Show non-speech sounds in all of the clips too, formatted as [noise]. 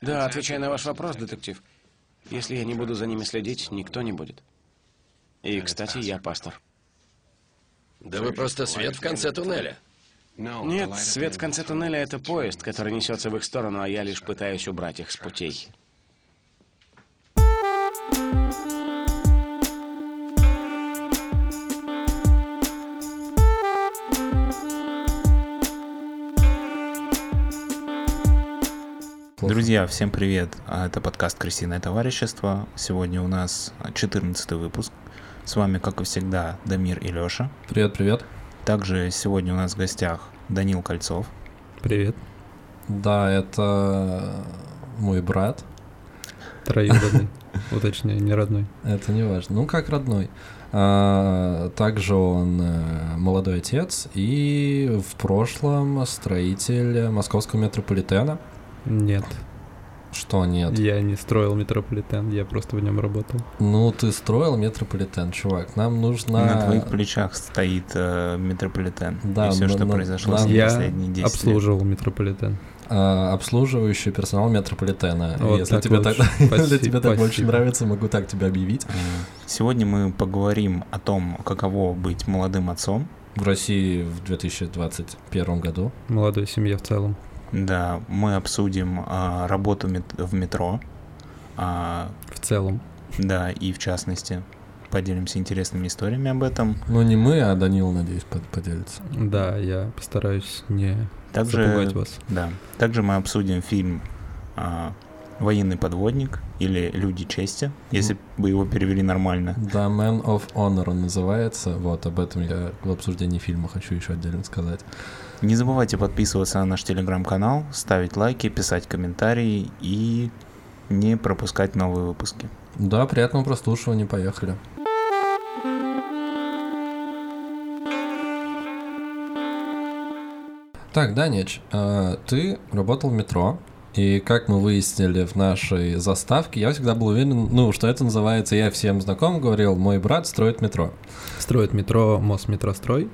Да, отвечая на ваш вопрос, детектив. Если я не буду за ними следить, никто не будет. И, кстати, я пастор. Да вы просто свет в конце туннеля. Нет, свет в конце туннеля — это поезд, который несется в их сторону, а я лишь пытаюсь убрать их с путей. Друзья, всем привет! А, Это подкаст «Крысиное товарищество». Сегодня у нас 14 выпуск. С вами, как и всегда, Дамир и Лёша. Привет, привет. Также сегодня у нас в гостях Данил Кольцов. Привет. Да, это мой брат. Троюродный. [laughs] Уточняю, не родной. Это не важно. Ну, как родной. А, также он э, молодой отец и в прошлом строитель московского метрополитена. Нет, Что нет? я не строил метрополитен, я просто в нем работал. Ну, ты строил метрополитен, чувак. Нам нужно... На твоих плечах стоит э, метрополитен. Да, и все, но- что но- произошло нам- с ним Я последние 10 лет. обслуживал метрополитен. а, обслуживающий персонал метрополитена. Вот если так тебе так, [laughs] лучше. Спасибо, тебе так больше нравится, могу так тебя объявить. Сегодня мы поговорим о том, каково быть молодым отцом. В России в 2021 году. Молодой семье в целом. Да, мы обсудим а, работу мет- в метро. А, В целом. да, и в частности поделимся интересными историями об этом. Ну, не мы, а Данил, надеюсь, под- поделится. Да, я постараюсь не Также запугать вас. Да. Также мы обсудим фильм а, «Военный подводник» или «Люди чести», если бы его перевели нормально. Да, Man of Honor он называется. Вот, об этом я в обсуждении фильма хочу еще отдельно сказать. Не забывайте подписываться на наш телеграм-канал, ставить лайки, писать комментарии и не пропускать новые выпуски. Да, приятного прослушивания, поехали. Так, Данич, а, ты работал в метро, и как мы выяснили в нашей заставке, я всегда был уверен, ну, что это называется, я всем знаком говорил, мой брат строит метро. Строит метро, мост метрострой.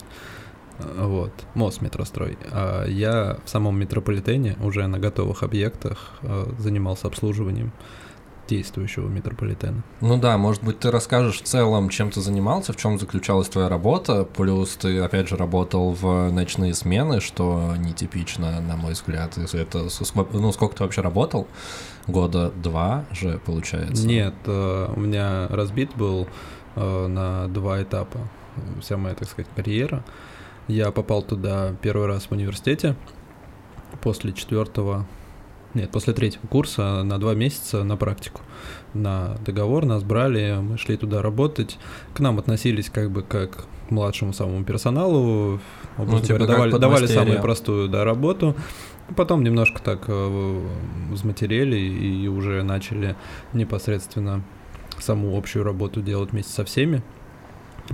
Вот, мост метрострой. А я в самом метрополитене уже на готовых объектах э, занимался обслуживанием действующего метрополитена. Ну да, может быть, ты расскажешь в целом, чем ты занимался, в чем заключалась твоя работа, плюс ты, опять же, работал в ночные смены, что нетипично, на мой взгляд. Это, ну, сколько ты вообще работал? Года два же, получается? Нет, э, у меня разбит был э, на два этапа вся моя, так сказать, карьера. Я попал туда первый раз в университете после четвертого, нет, после третьего курса на два месяца на практику. На договор нас брали, мы шли туда работать. К нам относились как бы как к младшему самому персоналу. образно типа говоря, давали, давали самую простую да, работу. Потом немножко так э, взматерели и уже начали непосредственно саму общую работу делать вместе со всеми.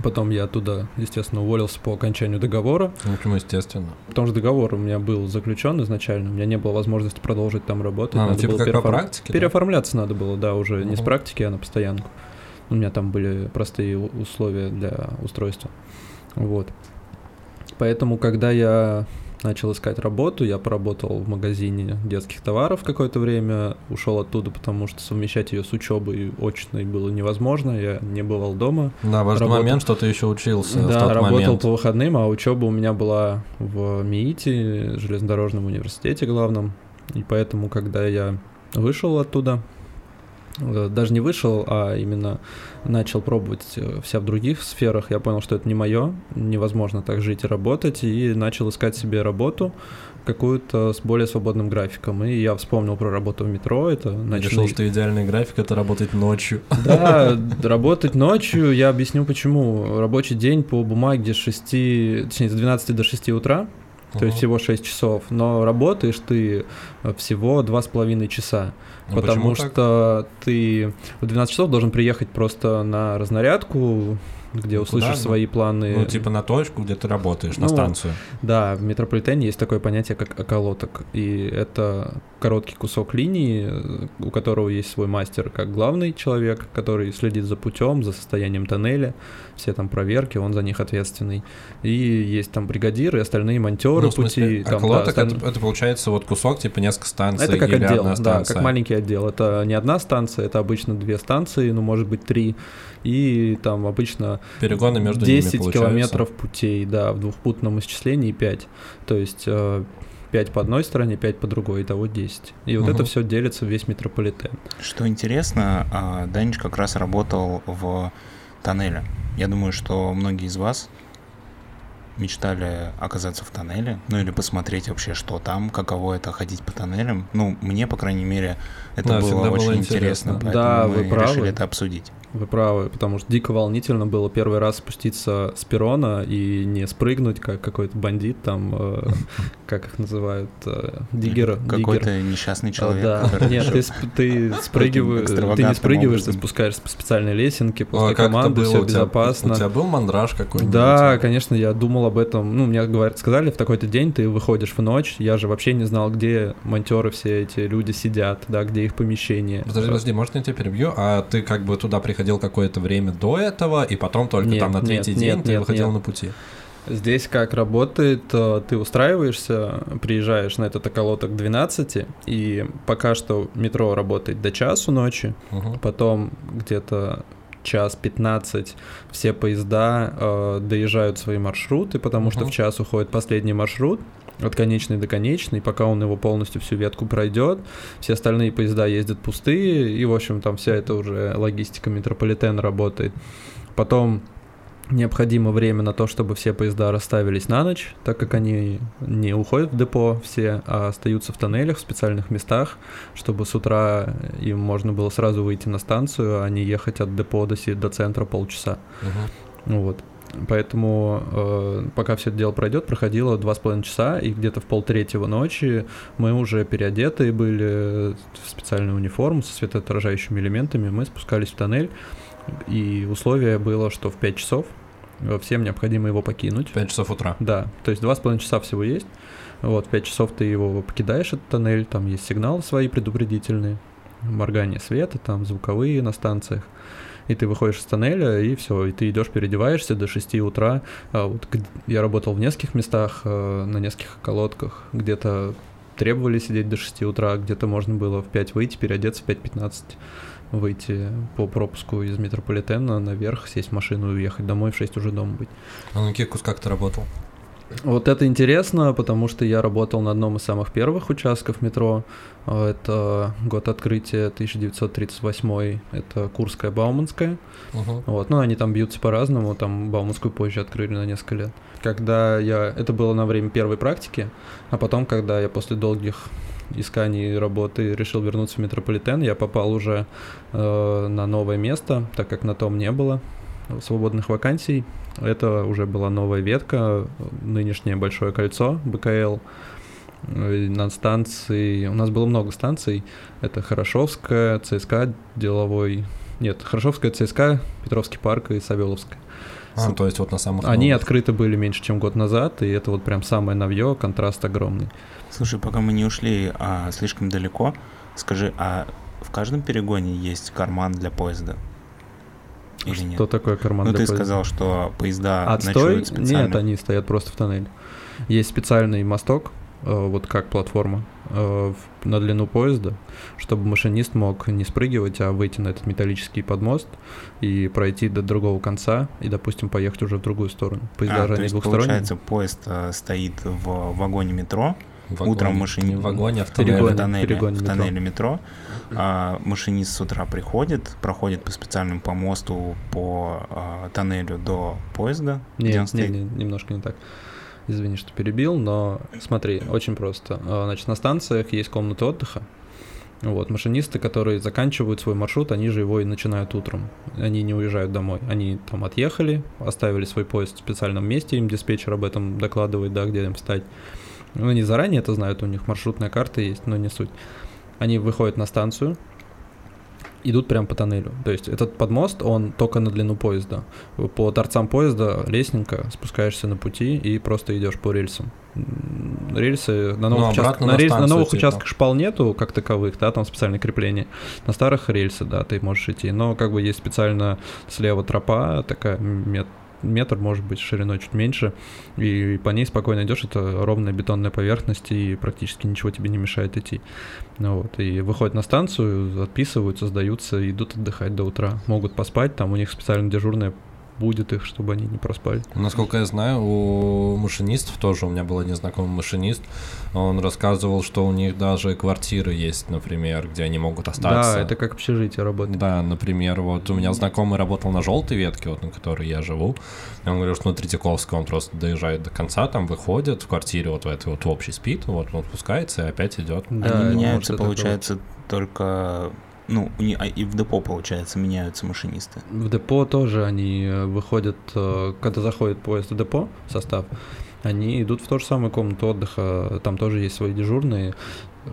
Потом я оттуда, естественно, уволился по окончанию договора, Ну, почему, естественно. потому что договор у меня был заключен изначально, у меня не было возможности продолжить там работать. А, ну, надо типа было как по переоформ- практике, да? Переоформляться надо было, да, уже не с практики, а на постоянку. У меня там были простые условия для устройства. Вот. Поэтому, когда я начал искать работу, я поработал в магазине детских товаров какое-то время, ушел оттуда, потому что совмещать ее с учебой очной было невозможно, я не бывал дома. Да, важный Работал. момент, что ты еще учился в да, тот работал момент. по выходным, а учеба у меня была в МИИТе, железнодорожном университете главном. И поэтому, когда я вышел оттуда, э, даже не вышел, а именно начал пробовать э, вся в других сферах, я понял, что это не мое, невозможно так жить и работать, и начал искать себе работу какую-то с более свободным графиком. И я вспомнил про работу в метро, это ночные- решил, что идеальный график это работать ночью. да, [laughs] работать ночью, я объясню почему. Рабочий день по бумаге с 6, точнее, с 12 до 6 утра, то есть всего 6 часов, но работаешь ты э, всего 2,5 часа, Ну, потому почему так? что ты в 12 часов должен приехать просто на разнарядку, где Ну, услышишь куда? Свои планы. Ну, типа на точку, где ты работаешь, на Ну, станцию. Да, в метрополитене есть такое понятие, как околоток. И это короткий кусок линии, у которого есть свой мастер как главный человек, который следит за путем, за состоянием тоннеля, все там проверки, он за них ответственный. И есть там бригадиры, остальные монтеры Ну, смысле, пути. там, да, остальные- это, это получается вот кусок, типа несколько станций Это как или отдел, да, как маленький отдел. Это не одна станция, это обычно две станции, ну, может быть, три. И там обычно Перегоны между 10 ними километров путей, да, в двухпутном исчислении 5. То есть э, 5 по одной стороне, 5 по другой, итого 10. И вот Мгм. это все делится в весь метрополитен. Что интересно, а, Данич как раз работал в тоннеле. Я думаю, что многие из вас мечтали оказаться в тоннеле, ну или посмотреть вообще, что там, каково это ходить по тоннелям. Ну, мне, по крайней мере, это Да, было всегда было очень интересно. интересно, поэтому Да, мы вы правы. решили это обсудить. Вы правы, потому что дико волнительно было первый раз спуститься с перрона и не спрыгнуть, как какой-то бандит там, э, [laughs] как их называют, э, диггер. Какой-то несчастный человек, да. Нет, ты, ты [laughs] спрыгиваешь, ты не спрыгиваешь, ты образом. спускаешься по специальной лесенке, А после это команды, все У тебя- безопасно. У тебя был мандраж какой-нибудь? Да, конечно, я думал об этом. Ну, мне говорят, сказали, в такой-то день ты выходишь в ночь. Я же вообще не знал, где монтеры все эти люди сидят, да, где их помещение. Подожди, подожди, может, я тебя перебью? А ты как бы туда приходил какое-то время до этого, и потом только Нет, там на нет, третий нет, день ты нет, выходил нет. на пути? Здесь как работает, э, ты устраиваешься, приезжаешь на этот околоток к 12, и пока что метро работает до часу ночи, Мгм. потом где-то час 15 все поезда э, доезжают свои маршруты, потому что Мгм. в час уходит последний маршрут от конечной до конечной, пока он его полностью всю ветку пройдет, все остальные поезда ездят пустые, и, в общем, там вся эта уже логистика метрополитена работает. Потом необходимо время на то, чтобы все поезда расставились на ночь, так как они не уходят в депо все, а остаются в тоннелях, в специальных местах, чтобы с утра им можно было сразу выйти на станцию, а не ехать от депо до, до центра полчаса. Ну Вот. Поэтому, э, пока все это дело пройдет, проходило два с половиной часа, и где-то в полтретьего ночи мы уже переодетые были в специальную униформу со светоотражающими элементами, мы спускались в тоннель, и условие было, что в 5 часов э, всем необходимо его покинуть. Пять часов утра. Да, то есть два с половиной часа всего есть. Вот, в 5 часов ты его покидаешь, этот тоннель, там есть сигналы свои предупредительные, моргание света, там звуковые на станциях. И ты выходишь из тоннеля, и все, и ты идешь, переодеваешься до 6 утра. А вот я работал в нескольких местах, э, на нескольких колодках, где-то требовали сидеть до 6 утра, где-то можно было в 5 выйти, переодеться в 5.15, выйти по пропуску из метрополитена наверх, сесть в машину и уехать домой, в 6 уже дома быть. А на каких кусках ты работал? Вот это интересно, потому что я работал на одном из самых первых участков метро. А, Это год открытия 1938, это Курская, Бауманская. Мгм. Вот, ну они там бьются по-разному, там Бауманскую позже открыли на несколько лет. Когда я, это было на время первой практики, а потом, когда я после долгих исканий работы решил вернуться в метрополитен, я попал уже э, на новое место, так как на том не было свободных вакансий. Это уже была новая ветка, нынешнее Большое кольцо, БКЛ. На станции, у нас было много станций, это Хорошовская, ЦСКА, Деловой, нет, Хорошовская, ЦСКА, Петровский парк и Савеловская. А, то есть вот на самых Они новых. открыты были меньше, чем год назад, и это вот прям самое новье, контраст огромный. Слушай, пока мы не ушли а, слишком далеко, скажи, а в каждом перегоне есть карман для поезда? Или нет? Что такое карман Ну, ты поезда? сказал, что поезда Отстой? ночуют специально. Нет, они стоят просто в тоннеле. Есть специальный мосток, э, вот как платформа, э, на длину поезда, чтобы машинист мог не спрыгивать, а выйти на этот металлический подмост и пройти до другого конца и, допустим, поехать уже в другую сторону. Поезда А, же то есть, двухсторонние. получается, поезд а, стоит в вагоне метро, вагоне. утром машини- Не в вагоне, в Перегоне. тоннеле. в тоннеле, перегоне в метро. тоннеле метро. а машинист с утра приходит, проходит по специальному помосту по а, тоннелю до поезда, Нет, не, стоит. не, немножко не так. Извини, что перебил, но смотри, очень просто. А, Значит, на станциях есть комнаты отдыха. Вот, машинисты, которые заканчивают свой маршрут, они же его и начинают утром. Они не уезжают домой. Они там отъехали, оставили свой поезд в специальном месте, им диспетчер об этом докладывает, да, где им встать. Ну, они заранее это знают, у них маршрутная карта есть, но не суть. Они выходят на станцию, идут прямо по тоннелю. То есть этот подмост, он только на длину поезда. По торцам поезда лестненько спускаешься на пути и просто идешь по рельсам. Рельсы на новых, Ну, участках, обратно на, на рельс- на новых типа. участках шпал нету, как таковых, да, там специальные крепления. На старых рельсы, да, ты можешь идти. Но как бы есть специально слева тропа, такая мет- метр, может быть, шириной чуть меньше, и по ней спокойно идешь, это ровная бетонная поверхность, и практически ничего тебе не мешает идти. Ну вот, и выходят на станцию, отписываются, сдаются, идут отдыхать до утра. Могут поспать, там у них специально дежурная будет их, чтобы они не проспали. Насколько я знаю, у машинистов тоже, у меня был незнакомый машинист, он рассказывал, что у них даже квартиры есть, например, где они могут остаться. Да, это как общежитие работает. Да, например, вот у меня знакомый работал на желтой ветке, вот на которой я живу. И он говорил, что на Третьяковской он просто доезжает до конца, там выходит в квартире вот в этой вот общий спит, вот он спускается и опять идет. Да, Они меняются, получается, только... Ну, не- а и в депо, получается, меняются машинисты. В депо тоже они э, выходят, э, когда заходит поезд в депо, состав, они идут в ту же самую комнату отдыха, там тоже есть свои дежурные.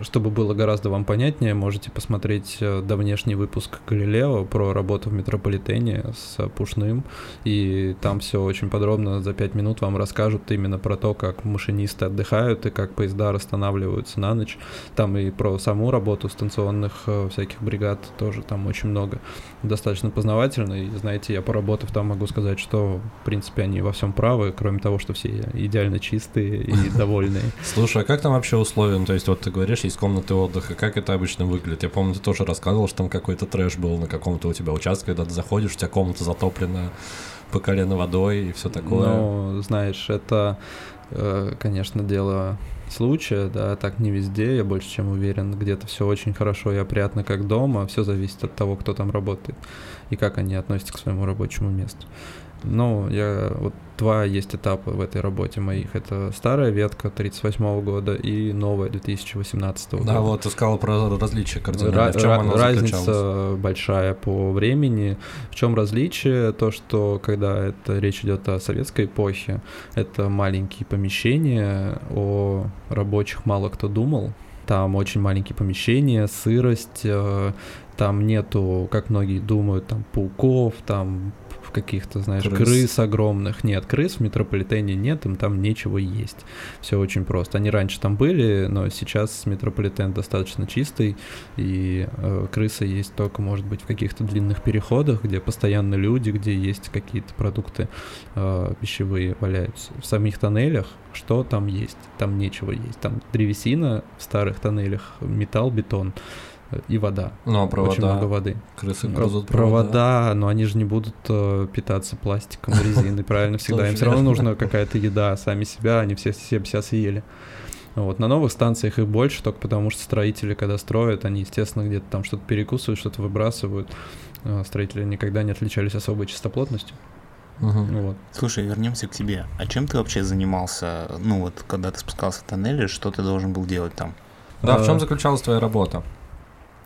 Чтобы было гораздо вам понятнее, можете посмотреть э, давнешний выпуск Галилео про работу в метрополитене с Пушным, и там все очень подробно за пять минут вам расскажут именно про то, как машинисты отдыхают и как поезда расстанавливаются на ночь. Там и про саму работу станционных э, всяких бригад тоже там очень много. Достаточно познавательно, и знаете, я поработав там могу сказать, что в принципе они во всем правы, кроме того, что все идеально чистые и [laughs] довольные. Слушай, а как там вообще условия? Ну, то есть, вот ты говоришь, есть комнаты отдыха, как это обычно выглядит? Я помню, ты тоже рассказывал, что там какой-то трэш был на каком-то у тебя участке, когда ты заходишь, у тебя комната затоплена по колено водой и все такое. Ну, знаешь, это, э, конечно, дело случая, да, так не везде, я больше чем уверен, где-то все очень хорошо и опрятно, как дома, все зависит от того, кто там работает и как они относятся к своему рабочему месту. Ну, я вот два есть этапа в этой работе моих. Это старая ветка 38 года и новая 2018 года. Да, вот ты сказал про различия кардинальные. Ра- в чем ра- разница большая по времени. В чем различие? То, что когда это речь идет о советской эпохе, это маленькие помещения, о рабочих мало кто думал. Там очень маленькие помещения, сырость, э, там нету, как многие думают, там пауков, там каких-то, знаешь, Крыс. крыс. огромных. Нет, крыс в метрополитене нет, им там нечего есть. Все очень просто. Они раньше там были, но сейчас метрополитен достаточно чистый, и э, крысы есть только, может быть, в каких-то длинных переходах, где постоянно люди, где есть какие-то продукты э, пищевые валяются. В самих тоннелях что там есть? Там нечего есть. Там древесина в старых тоннелях, металл, бетон э, и вода. Ну, а Очень много провода, воды. крысы грызут провода, но они же не будут э, питаться пластиком, резиной, правильно, [laughs] всегда. Им все равно нужна какая-то еда, сами себя, они все все себя съели. Вот, на новых станциях их больше, только потому что строители, когда строят, они, естественно, где-то там что-то перекусывают, что-то выбрасывают. Э, Строители никогда не отличались особой чистоплотностью. Мгм. Вот. Слушай, вернемся к тебе. А чем ты вообще занимался, ну вот, когда ты спускался в тоннеле, что ты должен был делать там? Да, в А, чем заключалась твоя работа?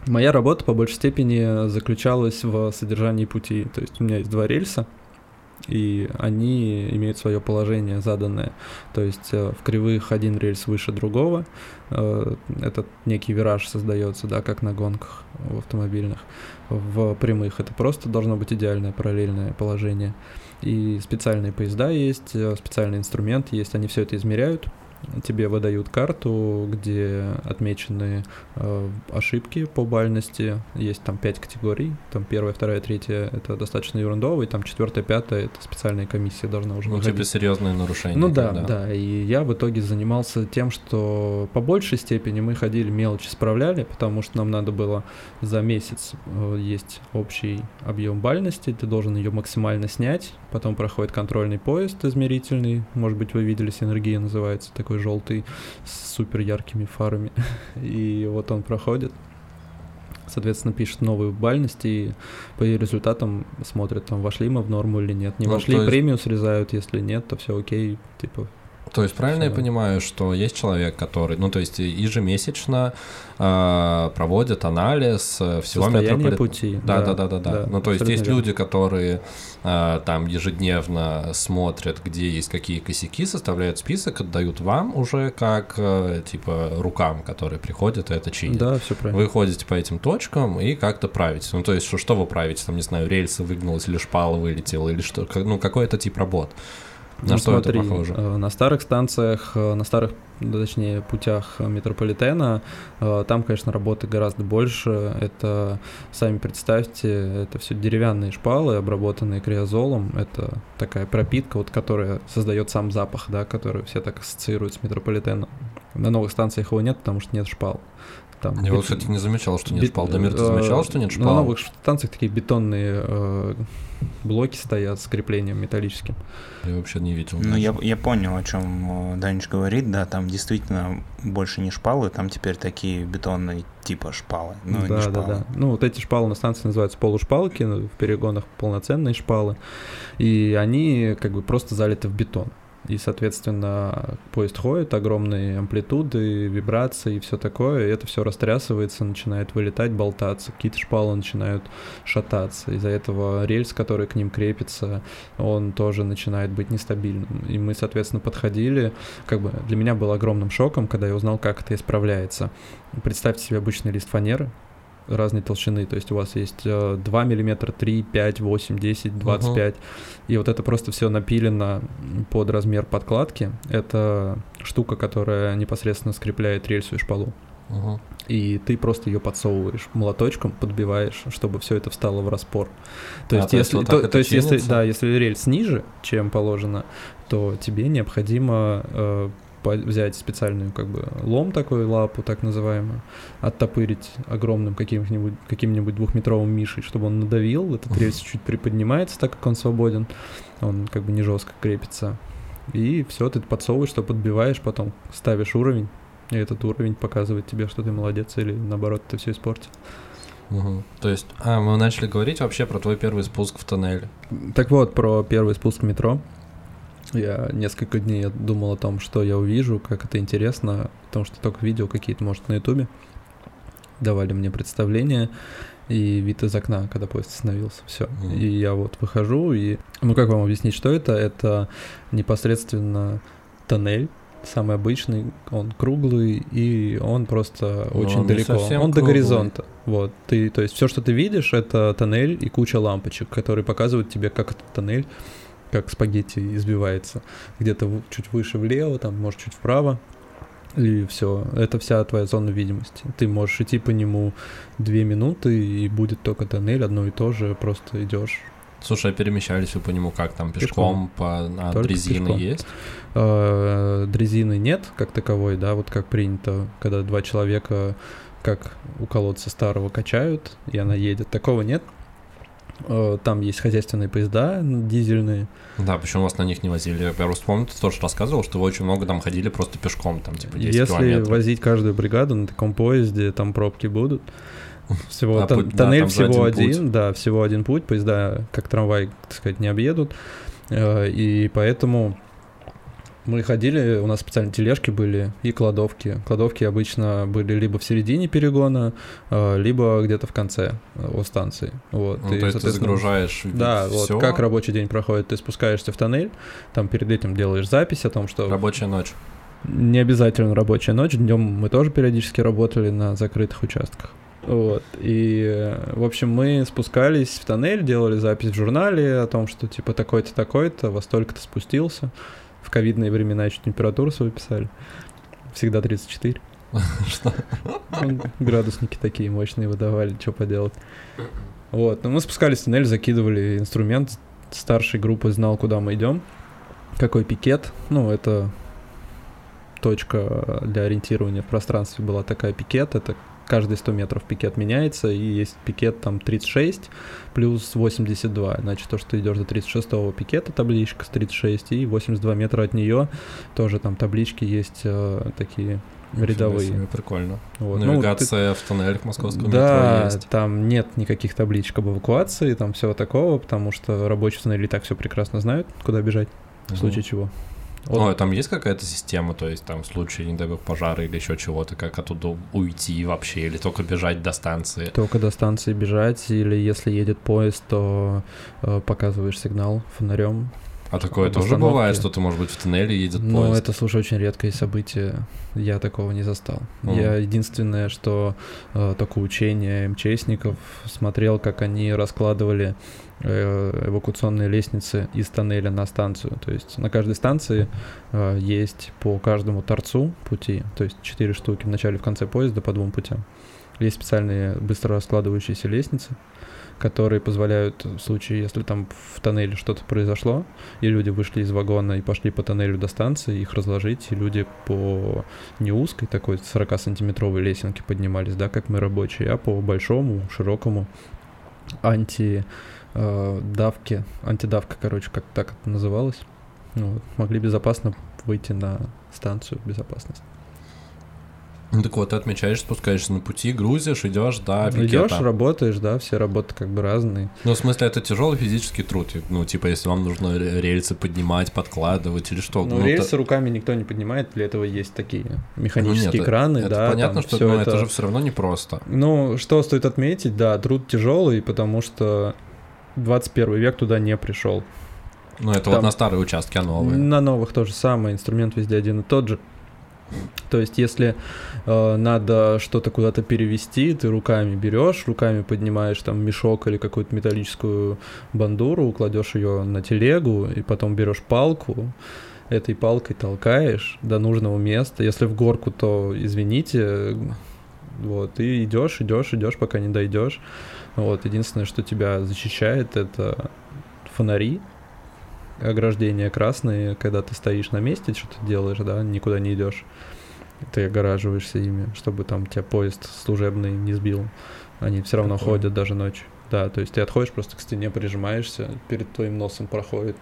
Моя работа по большей степени заключалась в содержании пути. То есть у меня есть два рельса, и они имеют свое положение заданное. То есть э, в кривых один рельс выше другого. Э, Этот некий вираж создается, да, как на гонках в автомобильных. В прямых это просто должно быть идеальное параллельное положение. И специальные поезда есть, э, специальный инструмент есть, они все это измеряют. Тебе выдают карту, где отмечены э, ошибки по бальности. Есть там пять категорий. Там первая, вторая, третья это достаточно ерундово, и там четвертая, пятая это специальная комиссия должна уже Ну, выходить. типа серьезные нарушения. Ну да, когда. да. И я в итоге занимался тем, что по большей степени мы ходили мелочи справляли, потому что нам надо было за месяц э, есть общий объем бальности, ты должен ее максимально снять, потом проходит контрольный поезд измерительный, может быть вы видели, синергия называется, такой желтый с супер яркими фарами, [laughs] и вот он проходит. Соответственно, пишет новую бальность и по результатам смотрят, там, вошли мы в норму или нет. Не Ну, вошли, есть- премию срезают, если нет, то все окей, типа, То есть правильно я Всё. понимаю, что есть человек, который, ну то есть ежемесячно э, проводит анализ э, всего метрополитена. пути. Да, да, да, да, да. да, Ну, то есть есть верно. люди, которые э, там ежедневно смотрят, где есть какие косяки, составляют список, отдают вам уже как э, типа рукам, которые приходят и это чинят. Да, все правильно. Вы ходите по этим точкам и как-то правите. Ну, то есть, что, что вы правите? Там, не знаю, рельсы выгнулась или шпала вылетела, или что? Ну, какой это тип работ? На Ну, что смотри, это похоже? э, На старых станциях, э, на старых, точнее, путях метрополитена, э, там, конечно, работы гораздо больше. Это, сами представьте, это все деревянные шпалы, обработанные криозолом. Это такая пропитка, вот, которая создает сам запах, да, который все так ассоциируют с метрополитеном. На новых станциях его нет, потому что нет шпал. Там Я вот, кстати, не замечал, что нет бет- шпал. Дамир, ты замечал, что нет На шпал? новых станциях такие бетонные блоки стоят с креплением металлическим. Я вообще не видел. Ну, я, я понял, о чем Данич говорит, да, там действительно больше не шпалы, там теперь такие бетонные типа шпалы, ну, да, не да, шпалы. да. Ну, вот эти шпалы на станции называются полушпалки, в перегонах полноценные шпалы. И они как бы просто залиты в бетон. И, соответственно, поезд ходит, огромные амплитуды, вибрации и все такое. И это все растрясывается, начинает вылетать, болтаться. Какие-то шпалы начинают шататься. Из-за этого рельс, который к ним крепится, он тоже начинает быть нестабильным. И мы, соответственно, подходили. Как бы для меня был огромным шоком, когда я узнал, как это исправляется. Представьте себе обычный лист фанеры разной толщины, то есть у вас есть э, 2 миллиметра, 3, 5, 8, 10, 25, и вот это просто все напилено под размер подкладки. Это штука, которая непосредственно скрепляет рельсу и шпалу. Мгм. И ты просто ее подсовываешь молоточком, подбиваешь, чтобы все это встало в распор. То А, есть, то если, вот то, то есть если, да, если рельс ниже, чем положено, то тебе необходимо э, взять специальную как бы лом такой лапу, так называемую, оттопырить огромным каким-нибудь каким-нибудь двухметровым мишей, чтобы он надавил, этот рельс чуть приподнимается, так как он свободен, он как бы не жестко крепится. И все, ты подсовываешь, что подбиваешь, потом ставишь уровень, и этот уровень показывает тебе, что ты молодец, или наоборот, ты все испортил. Мгм. То есть, а, мы начали говорить вообще про твой первый спуск в тоннель. Так вот, про первый спуск в метро. Я несколько дней думал о том, что я увижу, как это интересно, потому что только видео какие-то, может, на ютубе давали мне представление и вид из окна, когда поезд остановился, все. Мгм. И я вот выхожу и, ну как вам объяснить, что это? Это непосредственно тоннель, самый обычный, он круглый и он просто Ну, очень он далеко, он до круглый. горизонта. Вот, ты, то есть все, что ты видишь, это тоннель и куча лампочек, которые показывают тебе, как этот тоннель, как спагетти избивается. Где-то чуть выше влево, там, может, чуть вправо. И все, это вся твоя зона видимости. Ты можешь идти по нему две минуты, и будет только тоннель, одно и то же, просто идешь. Слушай, а перемещались вы по нему как там, пешком, Пешком. по а, Только дрезины пешком. есть? Э, Дрезины нет, как таковой, да, вот как принято, когда два человека, как у колодца старого, качают, и она едет. Такого нет. Э, Там есть хозяйственные поезда дизельные, Да, почему вас на них не возили? Я просто помню, ты тоже рассказывал, что вы очень много там ходили просто пешком, там типа 10 Если километров. возить каждую бригаду на таком поезде, там пробки будут. Всего [laughs] А тон- да, тоннель всего один один, да, всего один путь, поезда как трамвай, так сказать, не объедут. Э, И поэтому мы ходили, у нас специально тележки были и кладовки. Кладовки обычно были либо в середине перегона, э, либо где-то в конце э, у станции. Вот. Ну, И, то есть ты загружаешь Да, всё, вот как рабочий день проходит. Ты спускаешься в тоннель, там перед этим делаешь запись о том, что рабочая ночь. не обязательно рабочая ночь. Днем мы тоже периодически работали на закрытых участках. Вот. И, э, в общем, мы спускались в тоннель, делали запись в журнале о том, что типа такой-то, такой-то, во столько-то спустился. В ковидные времена еще температуру свою писали. Всегда 34. [laughs] Что? Ну, Градусники такие мощные выдавали, что поделать. Вот, ну мы спускались в тоннель, закидывали инструмент. Старшей группы знал, куда мы идем, какой пикет. Ну, это точка для ориентирования в пространстве была такая пикет. Это каждые 100 метров пикет меняется, и есть пикет там 36 плюс 82. Значит, то, что ты идешь до 36-го пикета, табличка с 36, и 82 метра от нее тоже там таблички есть э, такие рядовые. Себе, Прикольно. Вот. Ну, ты- Навигация в тоннелях московского да, метро есть. там нет никаких табличек об эвакуации, там всего такого, потому что рабочие в тоннеле и так все прекрасно знают, куда бежать, в Мгм. случае чего. Вот. Ну, а там есть какая-то система, то есть там в случае, не дай бог, пожара или еще чего-то, как оттуда уйти вообще, или только бежать до станции? Только до станции бежать, или если едет поезд, то э, показываешь сигнал фонарем. А такое тоже бывает, что ты, может быть, в тоннеле едет Ну, поезд? это, слушай, очень редкое событие. Я такого не застал. Мгм. Я единственное, что э, только учение МЧСников смотрел, как они раскладывали э, эвакуационные лестницы из тоннеля на станцию. То есть на каждой станции э, есть по каждому торцу пути, то есть четыре штуки в начале и в конце поезда по двум путям. Есть специальные быстро раскладывающиеся лестницы, которые позволяют в случае, если там в тоннеле что-то произошло, и люди вышли из вагона и пошли по тоннелю до станции, их разложить, и люди по не узкой такой 40-сантиметровой лесенке поднимались, да, как мы рабочие, а по большому, широкому анти э, антидавка, короче, как так это называлось. Ну, вот, могли безопасно выйти на станцию безопасности. Ну, так вот, ты отмечаешь, спускаешься на пути, грузишь, идешь до пикета. Идешь, работаешь, да, все работы как бы разные. Ну, в смысле, это тяжелый физический труд. Ну, типа, если вам нужно ре- рельсы поднимать, подкладывать или что. Но ну, рельсы та- руками никто не поднимает, для этого есть такие ну, механические нет, краны, это да. понятно, там что всё но это... же все равно непросто. Ну, что стоит отметить, да, труд тяжелый, потому что 21 век туда не пришел. Ну, это Там- вот на старые участки, а новые. На новых то же самое, инструмент везде один и тот же. То есть, если э, надо что-то куда-то перевести, ты руками берешь, руками поднимаешь там мешок или какую-то металлическую бандуру, кладешь ее на телегу, и потом берешь палку, этой палкой толкаешь до нужного места. Если в горку, то извините, вот, и идешь, идешь, идешь, пока не дойдешь. Вот, единственное, что тебя защищает, это фонари, ограждения красные, когда ты стоишь на месте, что-то делаешь, да, никуда не идешь. Ты огораживаешься ими, чтобы там тебя поезд служебный не сбил. Они все равно Прикольно. ходят даже ночью. Да, то есть ты отходишь, просто к стене прижимаешься, перед твоим носом проходит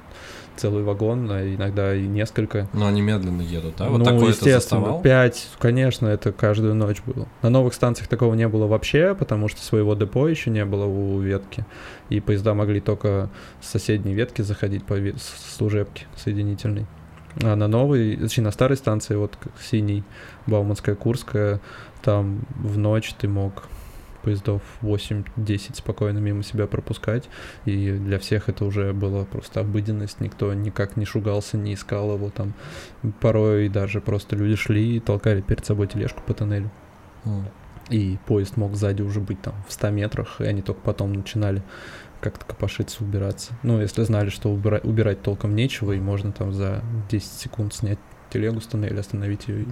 целый вагон, а иногда и несколько. Но они медленно едут, да? Вот ну, такое естественно, пять, конечно, это каждую ночь было. На новых станциях такого не было вообще, потому что своего депо еще не было у ветки, и поезда могли только с соседней ветки заходить по ве- служебке соединительной. А на новой, точнее, на старой станции, вот как синий, Бауманская, Курская, там в ночь ты мог поездов 8-10 спокойно мимо себя пропускать, и для всех это уже было просто обыденность, никто никак не шугался, не искал его там. Порой даже просто люди шли и толкали перед собой тележку по тоннелю. М. И поезд мог сзади уже быть там в 100 метрах, и они только потом начинали как-то копошиться, убираться. Ну, если знали, что убира- убирать толком нечего, и можно там за 10 секунд снять телегу с тоннеля, остановить ее.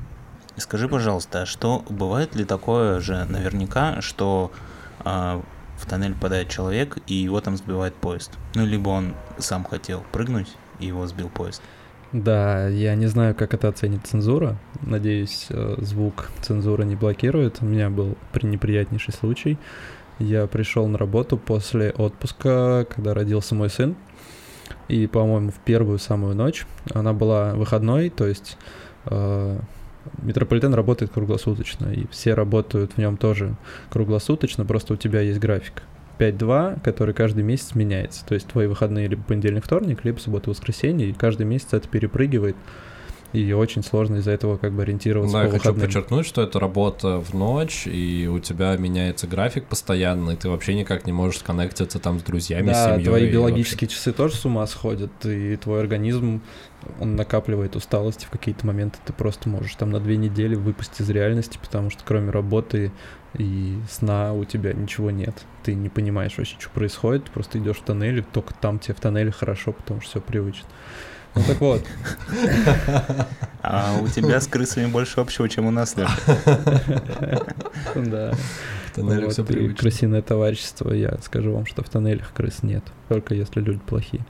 Скажи, пожалуйста, что бывает ли такое же наверняка, что а, в тоннель попадает человек и его там сбивает поезд? Ну, либо он сам хотел прыгнуть и его сбил поезд. Да, я не знаю, как это оценит цензура. Надеюсь, э, звук цензура не блокирует. У меня был пренеприятнейший случай. Я пришел на работу после отпуска, когда родился мой сын. И, по-моему, в первую самую ночь она была выходной, то есть э, метрополитен работает круглосуточно, и все работают в нем тоже круглосуточно, просто у тебя есть график. 5-2, который каждый месяц меняется. То есть твои выходные либо понедельник, вторник, либо суббота, воскресенье, и каждый месяц это перепрыгивает. И очень сложно из-за этого как бы ориентироваться Да, по я хочу выходным. подчеркнуть, что это работа в ночь, и у тебя меняется график постоянно, и ты вообще никак не можешь сконнектиться там с друзьями, с Да, семьей. твои биологические часы тоже с ума сходят, и твой организм, он накапливает усталость, и в какие-то моменты ты просто можешь там на две недели выпасть из реальности, потому что кроме работы и сна у тебя ничего нет. Ты не понимаешь вообще, что происходит, ты просто идешь в тоннель, и только там тебе в тоннеле хорошо, потому что все привычно. Ну так вот, [laughs] А у тебя с крысами больше общего, чем у нас, Леша. [laughs] да. В тоннеле Вот, всё и привычно. крысиное товарищество, я скажу вам, что в тоннелях крыс нет, только если люди плохие.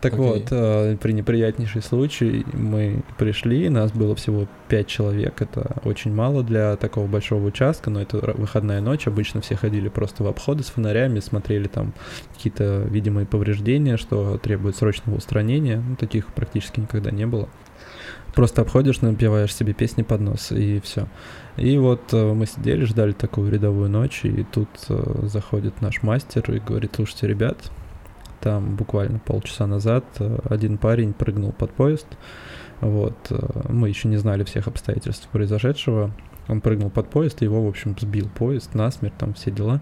Так Окей. вот, э, при неприятнейший случай мы пришли, нас было всего пять человек, это очень мало для такого большого участка, но это выходная ночь, обычно все ходили просто в обходы с фонарями, смотрели там какие-то видимые повреждения, что требует срочного устранения, ну, таких практически никогда не было. Просто обходишь, напеваешь себе песни под нос, и все. И вот э, мы сидели, ждали такую рядовую ночь, и тут э, заходит наш мастер и говорит, слушайте, ребят, там буквально полчаса назад э, один парень прыгнул под поезд. Вот, э, мы еще не знали всех обстоятельств произошедшего. Он прыгнул под поезд, и его, в общем, сбил поезд насмерть, там все дела.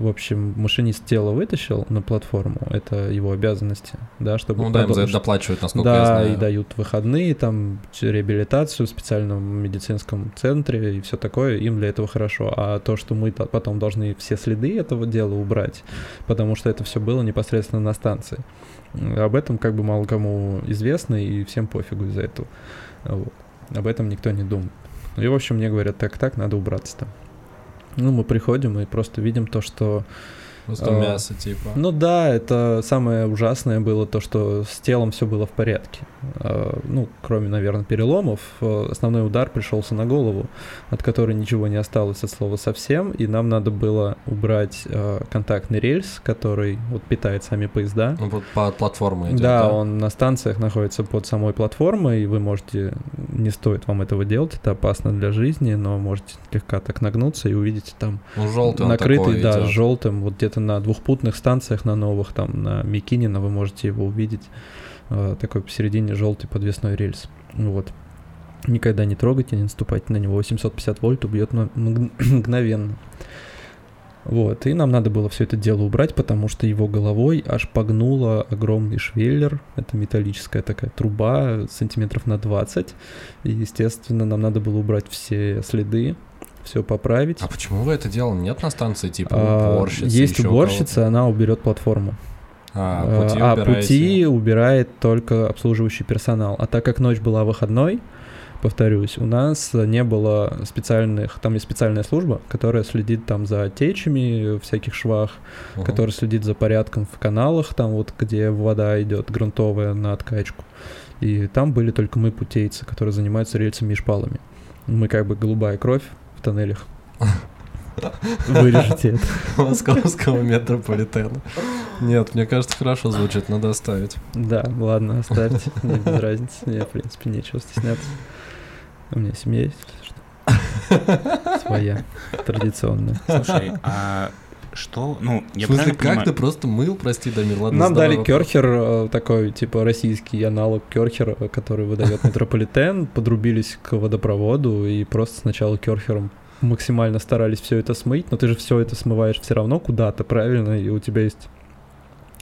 В общем, машинист тело вытащил на платформу, это его обязанности, да, чтобы... Ну да, им за это доплачивают, насколько я да, знаю. и дают выходные, там, реабилитацию в специальном медицинском центре и все такое, им для этого хорошо. А то, что мы то- потом должны все следы этого дела убрать, потому что это все было непосредственно на станции. Об этом как бы мало кому известно, и всем пофигу из-за этого. Вот. Об этом никто не думает. И, в общем, мне говорят, так-так, надо убраться там. Ну, мы приходим и просто видим то, что Просто а, мясо, типа. ну да, это самое ужасное было то, что с телом все было в порядке. Э, Ну, кроме, наверное, переломов, э, основной удар пришелся на голову, от которой ничего не осталось от слова совсем, и нам надо было убрать э, контактный рельс, который вот питает сами поезда. Ну, вот под платформой идет, Да, он на станциях находится под самой платформой, и вы можете, не стоит вам этого делать, это опасно для жизни, но можете слегка так нагнуться и увидите там Ну, желтый накрытый, да, идет. желтым, вот где-то на двухпутных станциях, на новых, там, на Микинина вы можете его увидеть, э, такой посередине желтый подвесной рельс, вот. Никогда не трогайте, не наступайте на него, 850 вольт убьет мг- мг- мгновенно. Вот, и нам надо было все это дело убрать, потому что его головой аж погнуло огромный швеллер, это металлическая такая труба, сантиметров на 20, и, естественно, нам надо было убрать все следы, все поправить. А почему вы это делали? Нет на станции, типа, А, уборщицы? Есть уборщица, она уберет платформу. кого-то? А, пути а убираете. пути убирает только обслуживающий персонал. А так как ночь была выходной, повторюсь, у нас не было специальных, там есть специальная служба, которая следит там за течами всяких швах, Мгм. которая следит за порядком в каналах, там вот где вода идет грунтовая на откачку. И там были только мы, путейцы, которые занимаются рельсами и шпалами. Мы как бы голубая кровь в тоннелях. Вырежете это. Московского метрополитена. Нет, мне кажется, хорошо звучит, надо оставить. Да, ладно, оставьте, мне без разницы, мне, в принципе, нечего стесняться. У меня семья есть, если что. [laughs] Своя, традиционная. Слушай, а что, ну, я В смысле, как понимаю- ты просто мыл, прости, Дамир, ладно, Нам дали вопрос. керхер, э, такой, типа, российский аналог керхера, который выдает метрополитен, подрубились к водопроводу и просто сначала керхером максимально старались все это смыть, но ты же все это смываешь все равно куда-то, правильно, и у тебя есть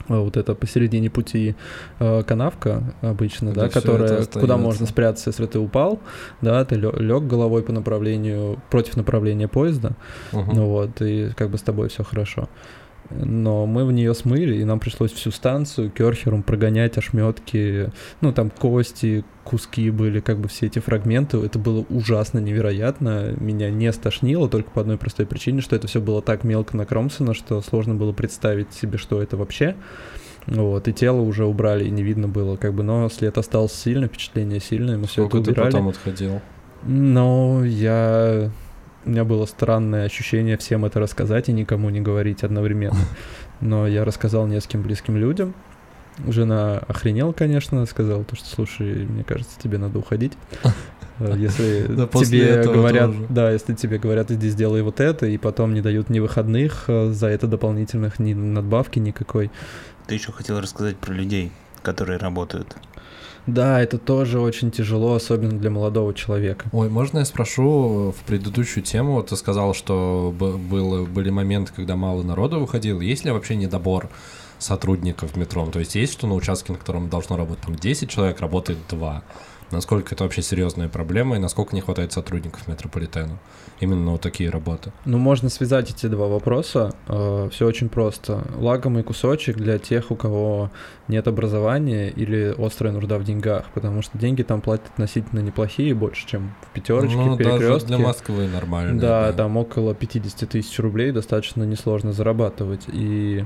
вот это посередине пути э, канавка обычно, Где да, которая, куда можно спрятаться, если ты упал, да, ты лег головой по направлению, против направления поезда, ну вот, и как бы с тобой все хорошо. Но мы в нее смыли, и нам пришлось всю станцию керхером прогонять ошметки, ну там кости, куски были, как бы все эти фрагменты. Это было ужасно невероятно. Меня не стошнило только по одной простой причине, что это все было так мелко накромсано, что сложно было представить себе, что это вообще. Вот, и тело уже убрали, и не видно было, как бы, но след остался сильно, впечатление сильное, мы все это Сколько ты убирали. потом отходил? Ну, я... У меня было странное ощущение всем это рассказать и никому не говорить одновременно. Но я рассказал нескольким близким людям. Жена охренела, конечно, сказала то, что, слушай, мне кажется, тебе надо уходить. Э, Если [laughs] Да тебе говорят, тоже. да, если тебе говорят, иди сделай вот это, и потом не дают ни выходных э, за это дополнительных, ни надбавки никакой. Ты еще хотел рассказать про людей, которые работают. Да, это тоже очень тяжело, особенно для молодого человека. Ой, можно я спрошу в предыдущую тему? Вот Ты сказал, что было, были моменты, когда мало народу выходило. Есть ли вообще недобор сотрудников метро? То есть есть, что на участке, на котором должно работать там 10 человек, работает 2? Насколько это вообще серьезная проблема и насколько не хватает сотрудников метрополитена? Именно вот такие работы. Ну, можно связать эти два вопроса. Все очень просто. Лагомый кусочек для тех, у кого нет образования или острая нужда в деньгах, потому что деньги там платят относительно неплохие, больше, чем в пятерочке, ну, перекрестке. для Москвы нормально. Да, там около 50 тысяч рублей достаточно несложно зарабатывать. И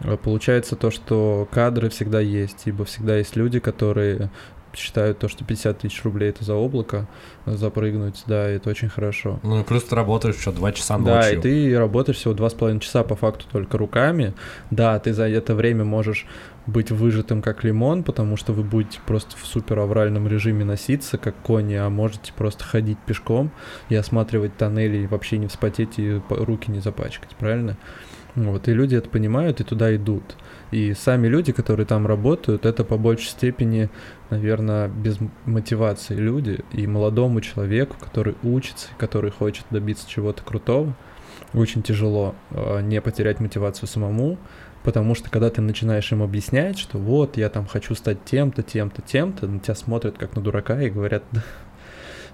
э, получается то, что кадры всегда есть, ибо всегда есть люди, которые считают то, что 50 тысяч рублей это за облако, э, запрыгнуть, да, это очень хорошо. Ну и плюс ты работаешь еще 2 часа Да, ночью. и ты работаешь всего два с половиной часа по факту только руками. Да, ты за это время можешь быть выжатым как лимон, потому что вы будете просто в супер авральном режиме носиться, как кони, а можете просто ходить пешком и осматривать тоннели, и вообще не вспотеть и руки не запачкать, правильно? Вот, и люди это понимают и туда идут. И сами люди, которые там работают, это по большей степени, наверное, без мотивации люди. И молодому человеку, который учится, который хочет добиться чего-то крутого, очень тяжело э, не потерять мотивацию самому, потому что когда ты начинаешь им объяснять, что вот я там хочу стать тем-то, тем-то, тем-то, на тебя смотрят как на дурака и говорят,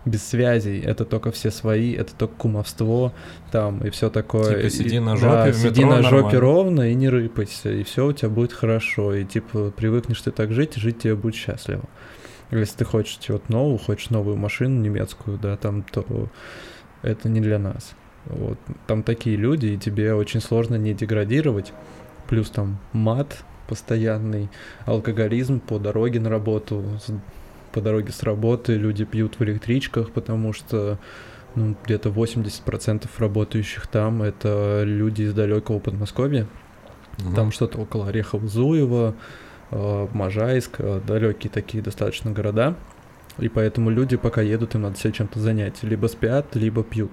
без связей, это только все свои, это только кумовство, там, и все такое. Типа сиди на жопе да, в сиди метро, на жопе нормально. ровно и не рыпайся, и все у тебя будет хорошо, и типа привыкнешь ты так жить, и жить тебе будет счастливо. Если ты хочешь чего-то нового, хочешь новую машину немецкую, да, там, то это не для нас. Вот. Там такие люди, и тебе очень сложно не деградировать. Плюс там мат постоянный, алкоголизм по дороге на работу, по дороге с работы люди пьют в электричках, потому что ну, где-то 80% работающих там это люди из далекого Подмосковья. Мгм. Там что-то около Орехово-Зуева, э, Можайск, э, далекие такие достаточно города. И поэтому люди, пока едут, им надо себя чем-то занять. Либо спят, либо пьют.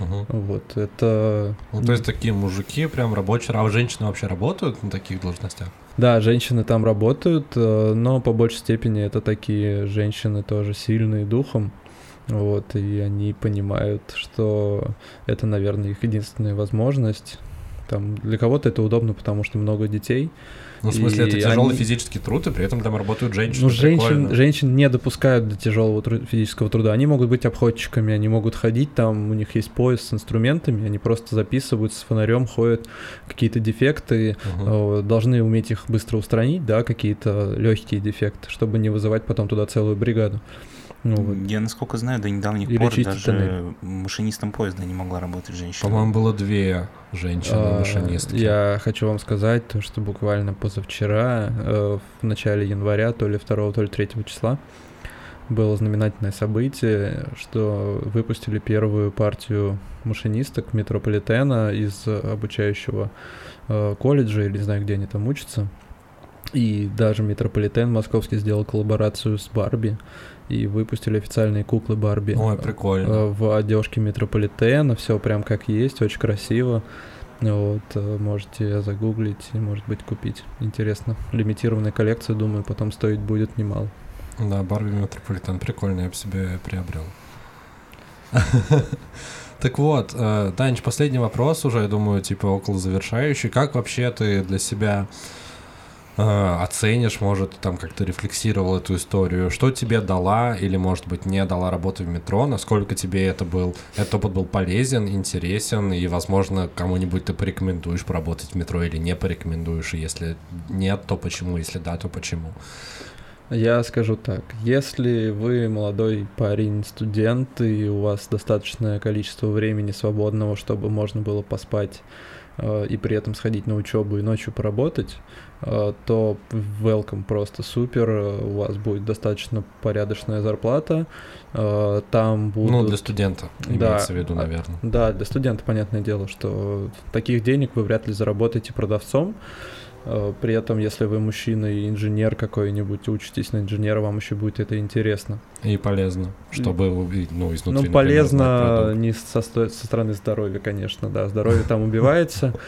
Мгм. Вот, это... Ну, то есть такие мужики прям рабочие, а женщины вообще работают на таких должностях? Да, женщины там работают, э, но по большей степени это такие женщины тоже сильные духом. Вот, и они понимают, что это, наверное, их единственная возможность. Там для кого-то это удобно, потому что много детей. Ну, в смысле, это И тяжелый они- физический труд, и при этом там работают женщины. Ну, женщин, прикольно. женщин не допускают до тяжелого тру- физического труда. Они могут быть обходчиками, они могут ходить, там у них есть пояс с инструментами, они просто записывают с фонарем, ходят какие-то дефекты, э, должны уметь их быстро устранить, да, какие-то легкие дефекты, чтобы не вызывать потом туда целую бригаду. Ну, вот. Я, насколько знаю, до недавних Или пор даже тоннель. машинистом поезда не могла работать женщина. По-моему, было две А, женщины-машинистки. Я хочу вам сказать, то, что буквально позавчера, э, в начале января, то ли 2, то ли 3 числа, было знаменательное событие, что выпустили первую партию машинисток метрополитена из обучающего э, колледжа, или не знаю, где они там учатся. И даже метрополитен московский сделал коллаборацию с Барби и выпустили официальные куклы Барби. Ой, прикольно. Э, в одежке метрополитена, все прям как есть, очень красиво. Вот, э, можете загуглить и, может быть, купить. Интересно. Лимитированная коллекция, думаю, потом стоить будет немало. Да, Барби Метрополитен прикольно, я бы себе приобрел. [laughs] Так вот, э, Данич, последний вопрос уже, я думаю, типа около завершающий. Как вообще ты для себя э, оценишь, может, там как-то рефлексировал эту историю? Что тебе дала или, может быть, не дала работа в метро? Насколько тебе это был, этот опыт был полезен, интересен? И, возможно, кому-нибудь ты порекомендуешь поработать в метро или не порекомендуешь? И если нет, то почему? Если да, то почему? Я скажу так, если вы молодой парень, студент, и у вас достаточное количество времени свободного, чтобы можно было поспать э, и при этом сходить на учебу и ночью поработать, э, то welcome просто супер, э, у вас будет достаточно порядочная зарплата, э, там будут... Ну, для студента, Да. имеется в виду, наверное. Да, для студента понятное дело, что таких денег вы вряд ли заработаете продавцом. Э, При этом, если вы мужчина и инженер какой-нибудь, учитесь на инженера, вам еще будет это интересно. И полезно, чтобы, увидеть, ну, изнутри, ну, например, полезно не со, со стороны здоровья, конечно, да, здоровье там убивается. [laughs]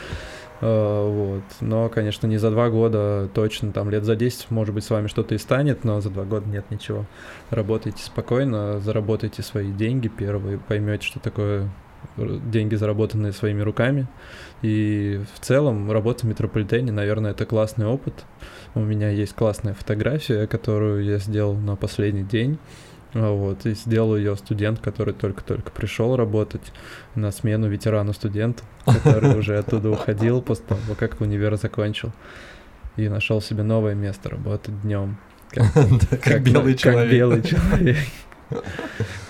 Э, Вот. Но, конечно, не за два года точно, там лет за 10, может быть, с вами что-то и станет, но за два года нет ничего. Работайте спокойно, заработайте свои деньги первые, поймете, что такое э, деньги, заработанные своими руками. И в целом работа в метрополитене, наверное, это классный опыт. У меня есть классная фотография, которую я сделал на последний день. Вот, и сделал ее студент, который только-только пришел работать на смену ветерану-студенту, который [laughs] уже оттуда уходил после того, как универ закончил. И нашел себе новое место работать днем. [laughs] Как белый Как человек. белый человек. [laughs]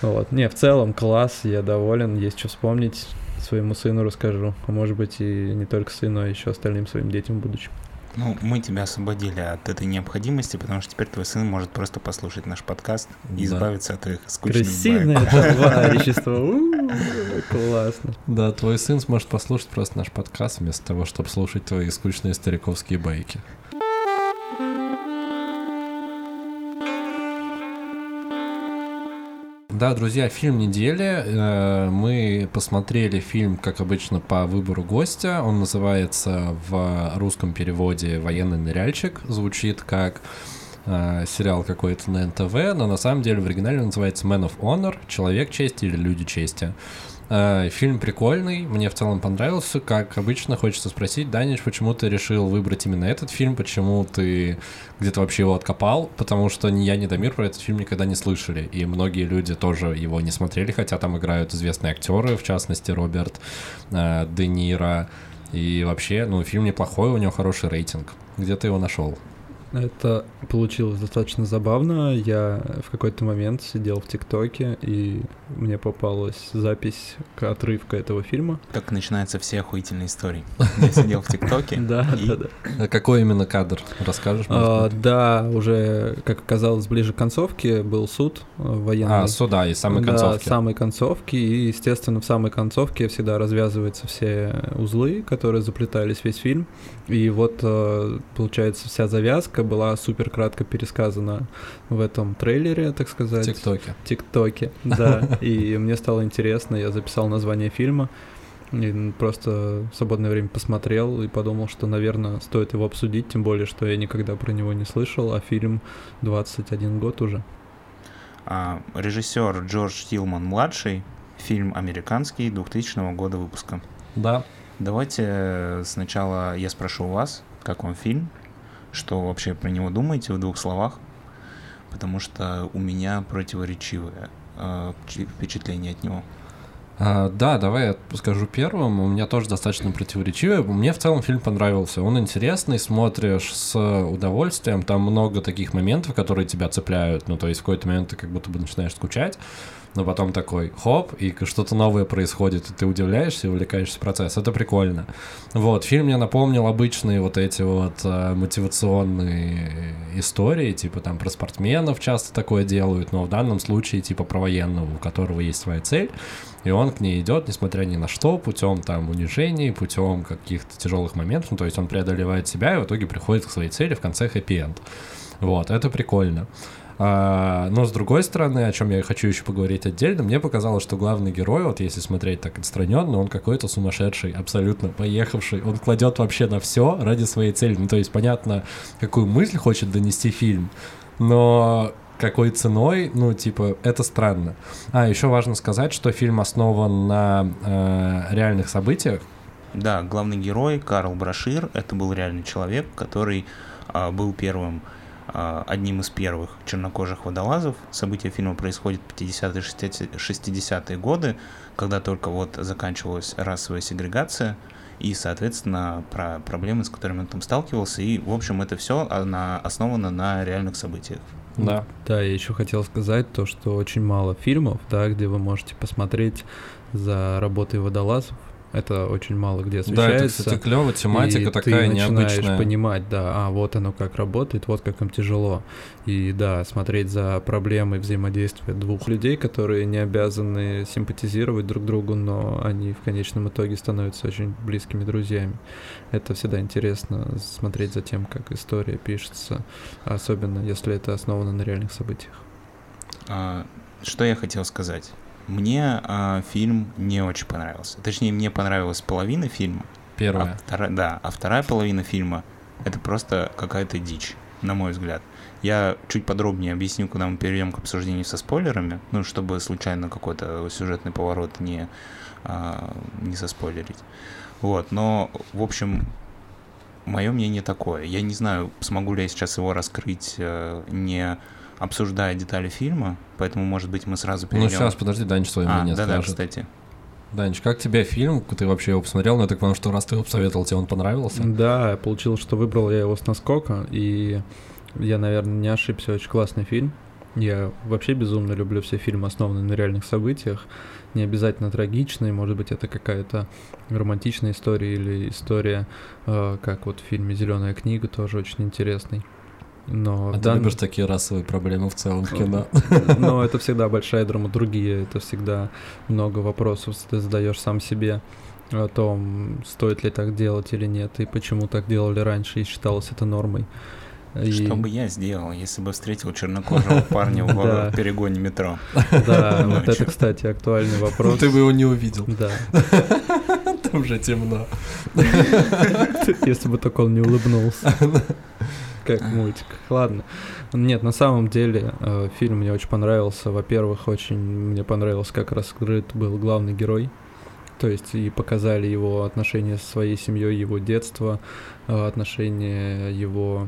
Вот. Не, в целом класс, я доволен, есть что вспомнить. Своему сыну расскажу, а может быть и не только сыну, а еще остальным своим детям в будущем. Ну, мы тебя освободили от этой необходимости, потому что теперь твой сын может просто послушать наш подкаст и Да. избавиться от их скучных Крысиное баек. товарищество. [laughs] Классно. Да, твой сын сможет послушать просто наш подкаст вместо того, чтобы слушать твои скучные стариковские байки. Да, друзья, фильм недели. Э, Мы посмотрели фильм, как обычно, по выбору гостя. Он называется в русском переводе «Военный ныряльщик». Звучит как э, сериал какой-то на НТВ, но на самом деле в оригинале называется Man of Honor, Человек чести или Люди чести. Э, Фильм прикольный, мне в целом понравился. Как обычно, хочется спросить, Данич, почему ты решил выбрать именно этот фильм, почему ты где-то вообще его откопал? Потому что ни я, ни Дамир про этот фильм никогда не слышали, и многие люди тоже его не смотрели, хотя там играют известные актеры, в частности, Роберт э, Де Ниро. И вообще, ну, фильм неплохой, у него хороший рейтинг. Где ты его нашел? Это получилось достаточно забавно. Я в какой-то момент сидел в ТикТоке, и мне попалась запись, к- отрывка этого фильма. Так начинаются все охуительные истории. Я сидел в ТикТоке. Да, и да, да. А Какой именно кадр? Расскажешь? А, да, уже, как оказалось, ближе к концовке был суд военный. А, суда, из самой Да, концовки. самой концовки. И, естественно, в самой концовке всегда развязываются все узлы, которые заплетались весь фильм. И вот, э, получается, вся завязка была супер кратко пересказана в этом трейлере, так В сказать. ТикТоке. ТикТоке, [laughs] да. И мне стало интересно, я записал название фильма. И просто в свободное время посмотрел и подумал, что, наверное, стоит его обсудить, тем более, что я никогда про него не слышал, а фильм 21 год уже. А, режиссер Джордж Тилман младший. Фильм американский 2000 года выпуска. Да. Давайте э, сначала я спрошу у вас, как вам фильм, что вообще про него думаете в двух словах, потому что у меня противоречивое э, впечат- впечатление от него. А, да, давай я скажу первым. У меня тоже достаточно противоречивое. Мне в целом фильм понравился. Он интересный, смотришь с удовольствием. Там много таких моментов, которые тебя цепляют. Ну, то есть в какой-то момент ты как будто бы начинаешь скучать, но потом такой хоп, и что-то новое происходит, и ты удивляешься и увлекаешься в процесс. Это прикольно. Вот, фильм мне напомнил обычные вот эти вот э, мотивационные истории, типа там про спортсменов часто такое делают, но в данном случае типа про военного, у которого есть своя цель, и он к ней идет, несмотря ни на что, путем там унижений, путем каких-то тяжелых моментов, ну, то есть он преодолевает себя и в итоге приходит к своей цели в конце хэппи-энд. Вот, это прикольно. А, но с другой стороны, о чем я хочу еще поговорить отдельно, мне показалось, что главный герой, вот если смотреть так отстраненно, он какой-то сумасшедший, абсолютно поехавший. Он кладет вообще на все ради своей цели. Ну, то есть понятно, какую мысль хочет донести фильм, но какой ценой, ну, типа, это странно. А, еще важно сказать, что фильм основан на э, реальных событиях. Да, главный герой Карл Брашир, это был реальный человек, который а, был первым, одним из первых чернокожих водолазов. События фильма происходят в 50-е, 60-е годы, когда только вот заканчивалась расовая сегрегация и, соответственно, про проблемы, с которыми он там сталкивался. И, в общем, это все основано на реальных событиях. Да. Да, я еще хотел сказать то, что очень мало фильмов, да, где вы можете посмотреть за работой водолазов. Это очень мало где Да, освещается. это, кстати, клево, тематика и такая ты начинаешь необычная. понимать, да, а вот оно как работает, вот как им тяжело. И да, смотреть за проблемой взаимодействия двух людей, которые не обязаны симпатизировать друг другу, но они в конечном итоге становятся очень близкими друзьями. Это всегда интересно смотреть за тем, как история пишется, особенно если это основано на реальных событиях. А, Что я хотел сказать? Мне а, фильм не очень понравился. Точнее, мне понравилась половина фильма. Первое. А вторая, да, а вторая половина фильма это просто какая-то дичь, на мой взгляд. Я чуть подробнее объясню, когда мы перейдем к обсуждению со спойлерами, ну, чтобы случайно какой-то сюжетный поворот не, а, не соспойлерить. Вот, но, в общем, мое мнение такое. Я не знаю, смогу ли я сейчас его раскрыть, э, не обсуждая детали фильма, поэтому, может быть, мы сразу Ну, перейдем... сейчас, подожди, Данич свое а, мнение да-да, скажет. кстати. Данич, как тебе фильм? Ты вообще его посмотрел? Ну, я так понял, что раз ты его посоветовал, тебе он понравился? Да, получилось, что выбрал я его с наскока, и я, наверное, не ошибся, очень классный фильм. Я вообще безумно люблю все фильмы, основанные на реальных событиях. Не обязательно трагичные, может быть, это какая-то романтичная история или история, э, как вот в фильме Зеленая книга, тоже очень интересный. Но А в ты дан- любишь такие расовые проблемы в целом в кино? [laughs] Но [laughs] это всегда большая драматургия, это всегда много вопросов ты задаешь сам себе о том, стоит ли так делать или нет, и почему так делали раньше, и считалось это нормой. И- Что бы я сделал, если бы встретил чернокожего [laughs] парня в перегоне метро? Да, Ну, вот это, чё? кстати, актуальный вопрос. Ты бы его не увидел. Да, Там уже темно. если бы только он не улыбнулся. Как в мультиках. Ладно. Нет, на самом деле э, фильм мне очень понравился. Во-первых, очень мне понравилось, как раскрыт был главный герой. То есть и показали его отношения со своей семьей, его детство, э, отношения его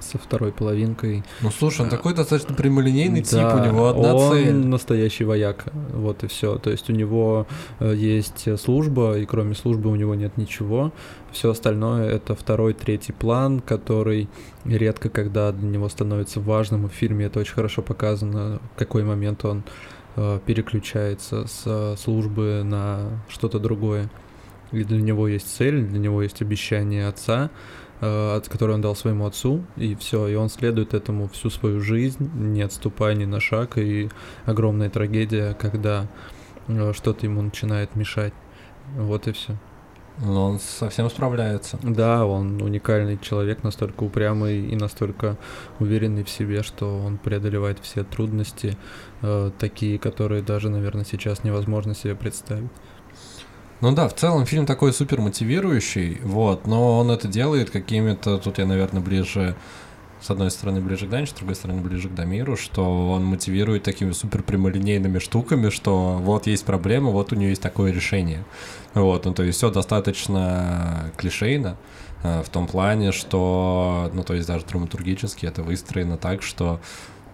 со второй половинкой. Ну слушай, он такой достаточно прямолинейный тип, Да, у него одна он цель. настоящий вояка, вот и все. То есть у него э, есть служба, и кроме службы у него нет ничего. Все остальное это второй, третий план, который редко когда для него становится важным. В фильме это очень хорошо показано, в какой момент он э, переключается с службы на что-то другое. И для него есть цель, для него есть обещание отца, э, от которое он дал своему отцу, и все, и он следует этому всю свою жизнь, не отступая ни на шаг, и огромная трагедия, когда э, что-то ему начинает мешать. Вот и все. Но он совсем справляется. Да, он уникальный человек, настолько упрямый и настолько уверенный в себе, что он преодолевает все трудности, э, такие, которые даже, наверное, сейчас невозможно себе представить. Ну да, в целом фильм такой супер мотивирующий, вот, но он это делает какими-то, тут я, наверное, ближе, с одной стороны ближе к Дане, с другой стороны ближе к Дамиру, что он мотивирует такими супер прямолинейными штуками, что вот есть проблема, вот у нее есть такое решение. Вот, ну то есть все достаточно клишейно, э, в том плане, что, ну то есть даже драматургически это выстроено так, что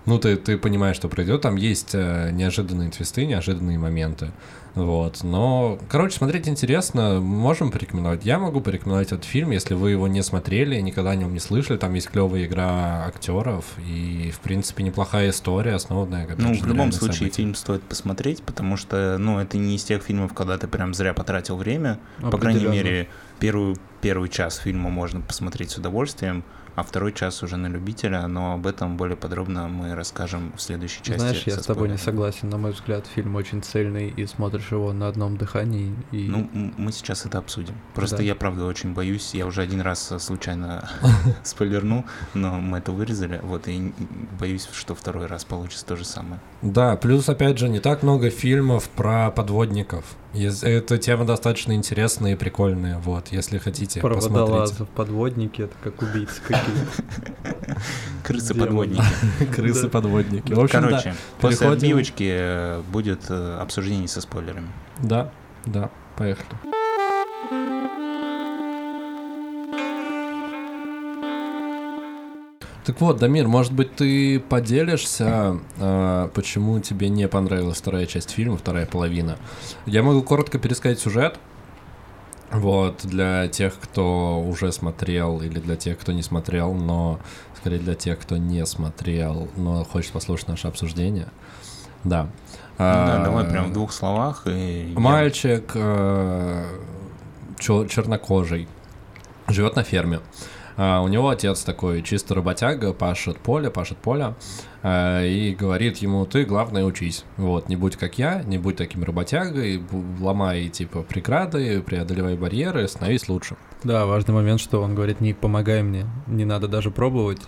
ну, ты, ты понимаешь, что пройдет, там есть э, неожиданные твисты, неожиданные моменты. Вот. Но, короче, смотреть интересно, можем порекомендовать. Я могу порекомендовать этот фильм, если вы его не смотрели, никогда о нем не слышали. Там есть клевая игра актеров и, в принципе, неплохая история, основанная опять Ну, в любом случае, событиях. фильм стоит посмотреть, потому что, ну, это не из тех фильмов, когда ты прям зря потратил время. По крайней мере, первую, первый час фильма можно посмотреть с удовольствием, а второй час уже на любителя, но об этом более подробно мы расскажем в следующей части. Знаешь, я с тобой не согласен. На мой взгляд, фильм очень цельный, и смотришь его на одном дыхании. И... Ну, мы сейчас это обсудим. Просто Да. я, правда, очень боюсь. Я уже один раз э, случайно [laughs] [laughs] спойлернул, но мы это вырезали. Вот, и боюсь, что второй раз получится то же самое. Да, плюс, опять же, не так много фильмов про подводников. Эта тема достаточно интересная и прикольная, вот, если хотите, Про посмотрите. водолазов, подводники, это как убийцы какие-то. Крысы-подводники. [laughs] Крысы-подводники. В общем, Короче, после отбивочки э, будет э, обсуждение со спойлерами. да, да, поехали. Так вот, Дамир, может быть, ты поделишься, э, почему тебе не понравилась вторая часть фильма, вторая половина? Я могу коротко пересказать сюжет. Вот, для тех, кто уже смотрел, или для тех, кто не смотрел, но скорее для тех, кто не смотрел, но хочет послушать наше обсуждение. Да. Ну да, А, давай прям в двух словах. И Мальчик э, чернокожий живет на ферме. А, у него отец такой чисто работяга, пашет поле, пашет поле, э, и говорит ему, ты, главное, учись. Вот, не будь как я, не будь таким работягой, ломай, типа, преграды, преодолевай барьеры, становись лучше. Да, важный момент, что он говорит, не помогай мне, не надо даже пробовать,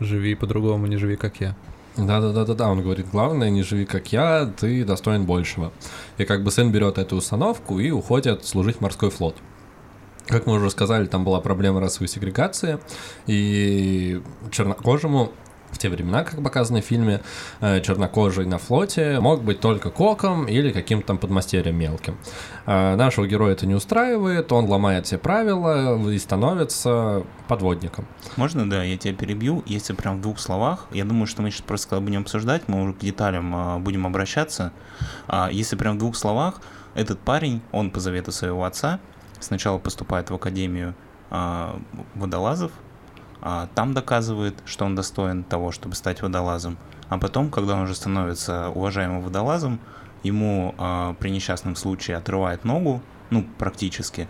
живи по-другому, не живи как я. Да-да-да-да-да, он говорит, главное, не живи как я, ты достоин большего. И как бы сын берет эту установку и уходит служить в морской флот. Как мы уже сказали, там была проблема расовой сегрегации, и чернокожему в те времена, как показано в фильме, э, чернокожий на флоте мог быть только коком или каким-то там подмастерьем мелким. А Нашего героя это не устраивает, он ломает все правила и становится подводником. Можно, да, я тебя перебью. Если прям в двух словах, я думаю, что мы сейчас просто когда будем обсуждать, мы уже к деталям а, будем обращаться. А, если прям в двух словах, этот парень, он по завету своего отца сначала поступает в академию а, водолазов, а, там доказывает, что он достоин того, чтобы стать водолазом. А потом, когда он уже становится уважаемым водолазом, ему а, при несчастном случае отрывает ногу, ну, практически,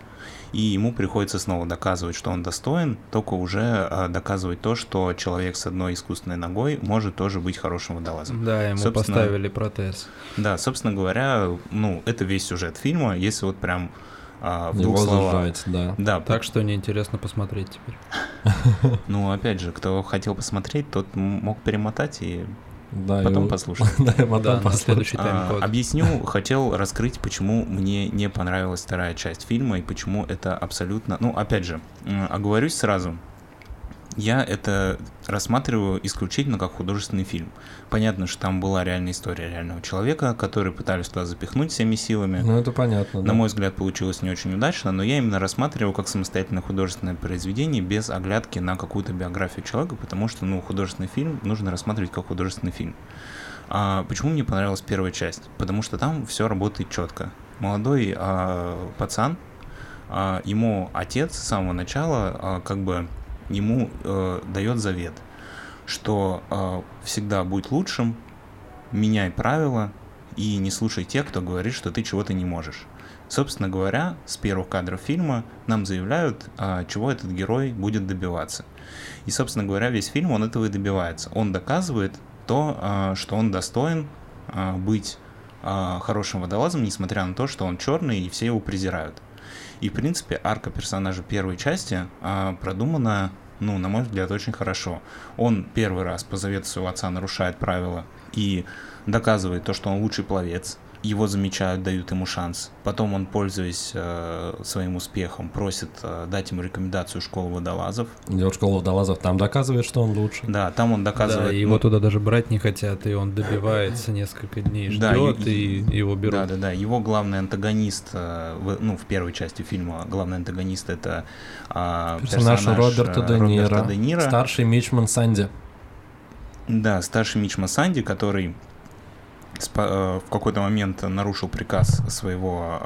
и ему приходится снова доказывать, что он достоин, только уже а, доказывать то, что человек с одной искусственной ногой может тоже быть хорошим водолазом. Да, ему Собственно, поставили протез. Да, собственно говоря, ну, это весь сюжет фильма, если вот прям а, в Его двух словах. зажать, да. Да, Так что неинтересно посмотреть теперь. [laughs] Ну, опять же, кто хотел посмотреть, тот мог перемотать и Да, потом [laughs] и- послушать. Да, потом Да, послушать. следующий А, объясню, хотел раскрыть, почему мне не понравилась вторая часть фильма и почему это абсолютно... Ну, опять же, оговорюсь сразу. Я это рассматриваю исключительно как художественный фильм. Понятно, что там была реальная история реального человека, который пытались туда запихнуть всеми силами. Ну, это понятно. На да. мой взгляд, получилось не очень удачно, но я именно рассматривал как самостоятельное художественное произведение без оглядки на какую-то биографию человека, потому что, ну, художественный фильм нужно рассматривать как художественный фильм. А почему мне понравилась первая часть? Потому что там все работает четко. Молодой а, пацан, а, ему отец с самого начала а, как бы ему э, дает завет, что а, всегда будь лучшим, меняй правила и не слушай тех, кто говорит, что ты чего-то не можешь. Собственно говоря, с первых кадров фильма нам заявляют, а, чего этот герой будет добиваться. И, собственно говоря, весь фильм он этого и добивается. Он доказывает то, а, что он достоин а, быть хорошим водолазом, несмотря на то, что он черный и все его презирают. И, в принципе, арка персонажа первой части продумана, ну, на мой взгляд, очень хорошо. Он первый раз по завету своего отца нарушает правила и доказывает то, что он лучший пловец. Его замечают, дают ему шанс. Потом он, пользуясь э, своим успехом, просит э, дать ему рекомендацию школы водолазов. Идет в школу водолазов, там доказывает, что он лучше. Да, там он Да, доказывает... и его ну, туда даже брать не хотят, и он добивается несколько дней, Да, ждет, и- и его берут. Да, да, да. Его главный антагонист, э, в, ну, в первой части фильма, главный антагонист это а, Персонаж, Роберта э, Де Ниро, Роберта Де Ниро. старший Мичман Санди. Да, старший Мичма Санди, который э, в какой-то момент нарушил приказ своего,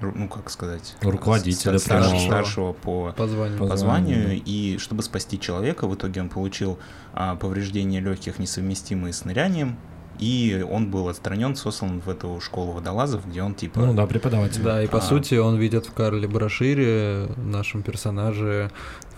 э, ну как сказать, Руководителя ста- старшего, старшего по По званию. По званию, и чтобы спасти человека, в итоге он получил а, повреждения легких, несовместимые с нырянием, и он был отстранен, сослан в эту школу водолазов, где он типа... Ну да, преподаватель. Да, и по А. сути он видит в Карле Брошире, нашем персонаже,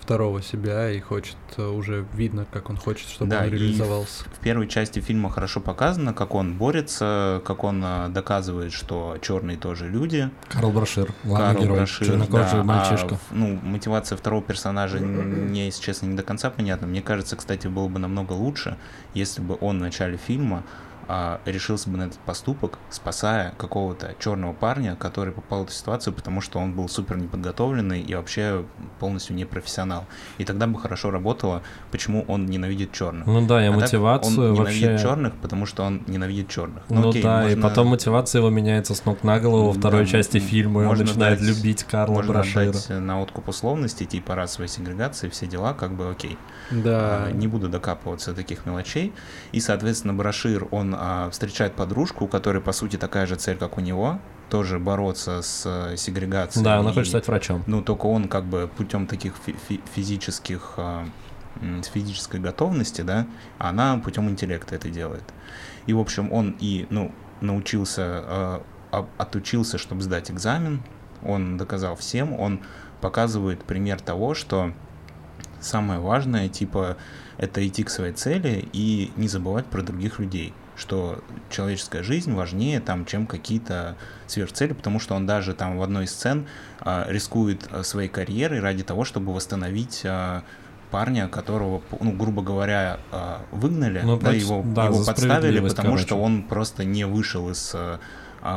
второго себя, и хочет, э, уже видно, как он хочет, чтобы Да, он реализовался. В первой части фильма хорошо показано, как он борется, как он а, доказывает, что черные тоже люди. Карл Брошир, главный Карл герой, Брашир, чернокожий да, а мальчишка. в- ну, мотивация второго персонажа мне, если честно, не до конца понятна. Мне кажется, кстати, было бы намного лучше, если бы он в начале фильма а, решился бы на этот поступок, спасая какого-то черного парня, который попал в эту ситуацию, потому что он был супер неподготовленный и вообще полностью не профессионал. И тогда бы хорошо работало, почему он ненавидит черных. Ну да, и А так мотивацию он вообще... ненавидит черных, потому что он ненавидит черных. Ну окей, да, и можно- потом мотивация его меняется с ног на голову во Да, второй части м, фильма, и он начинает дать- любить Карла можно Брошира. отдать на откуп условности, типа расовой сегрегации, все дела, как бы окей. Да, А, Не буду докапываться до таких мелочей. И, соответственно, Брошир, он а, встречает подружку, у которой, по сути, такая же цель, как у него, тоже бороться с э, сегрегацией. Да, она И, хочет стать врачом. Ну, только он как бы путем таких фи- фи- физических, а, физической готовности, да, она путем интеллекта это делает. И, в общем, он и, ну, научился, а, а- отучился, чтобы сдать экзамен, он доказал всем, он показывает пример того, что самое важное, типа, это идти к своей цели и не забывать про других людей, что человеческая жизнь важнее, там, чем какие-то сверхцели, потому что он даже там в одной из сцен а, рискует а, своей карьерой ради того, чтобы восстановить а, парня, которого, ну, грубо говоря, выгнали, Ну, да, его, да, его подставили, потому что короче. он просто не вышел из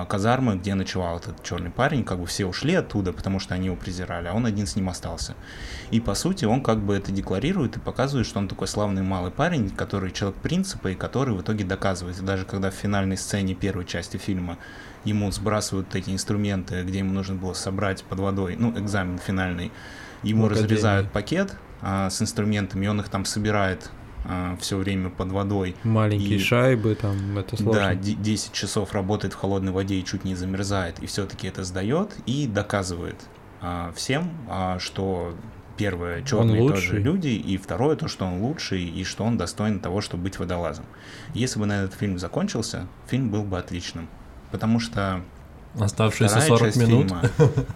казармы, где ночевал этот черный парень, как бы все ушли оттуда, потому что они его презирали, а он один с ним остался. И по сути он как бы это декларирует и показывает, что он такой славный малый парень, который человек принципа и который в итоге доказывает. И даже когда в финальной сцене первой части фильма ему сбрасывают эти инструменты, где ему нужно было собрать под водой, ну, экзамен финальный, ему академии. разрезают пакет а, с инструментами, и он их там собирает все время под водой. маленькие и- шайбы, там, это сложно. Да, де- 10 часов работает в холодной воде и чуть не замерзает, и все-таки это сдает и доказывает а, всем, а, что первое, черные тоже люди, и второе, то, что он лучший, и что он достоин того, чтобы быть водолазом. Если бы на этот фильм закончился, фильм был бы отличным. Потому что Оставшиеся вторая 40 часть минут. фильма,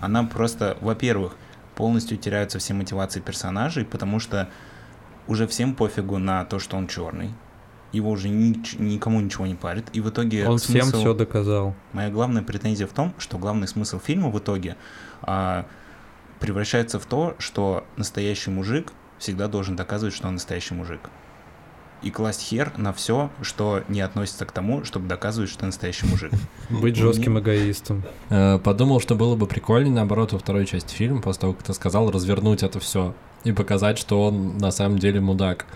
она просто, во-первых, полностью теряются все мотивации персонажей, потому что уже всем пофигу на то, что он черный. Его уже нич- никому ничего не парит. И в итоге Он всем смысл- все доказал. Моя главная претензия в том, что главный смысл фильма в итоге а, превращается в то, что настоящий мужик всегда должен доказывать, что он настоящий мужик. И класть хер на все, что не относится к тому, чтобы доказывать, что ты настоящий мужик. [laughs] Быть жестким эгоистом. Э, Подумал, что было бы прикольнее, наоборот, во второй части фильма, после того, как ты сказал, развернуть это все и показать, что он на самом деле мудак.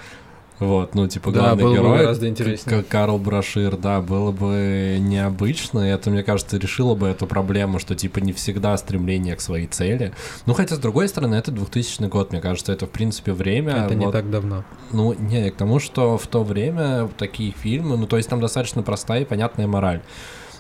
Вот, ну, типа, Да, главный бы герой, гораздо к- интереснее. как Карл Брашир, да, было бы необычно, и это, мне кажется, решило бы эту проблему, что, типа, не всегда стремление к своей цели. Ну, хотя, с другой стороны, это 2000 год, мне кажется, это, в принципе, время... Это не вот- так давно. Ну, не, к тому, что в то время такие фильмы, ну, то есть там достаточно простая и понятная мораль.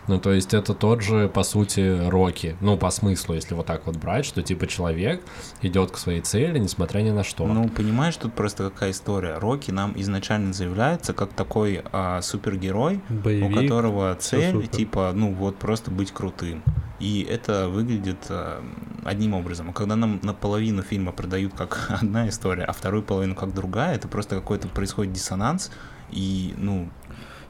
Ну, то есть это тот же, по сути, Рокки. Ну, по смыслу, если вот так вот брать, что типа человек идет к своей цели, несмотря ни на что. Ну, понимаешь, тут просто какая история. Рокки нам изначально заявляется как такой а, супергерой, у Боевик. которого цель, типа, ну вот просто быть крутым. И это выглядит а, одним образом. А когда нам наполовину фильма продают как [laughs] одна история, а вторую половину как другая, это просто какой-то происходит диссонанс. И, ну,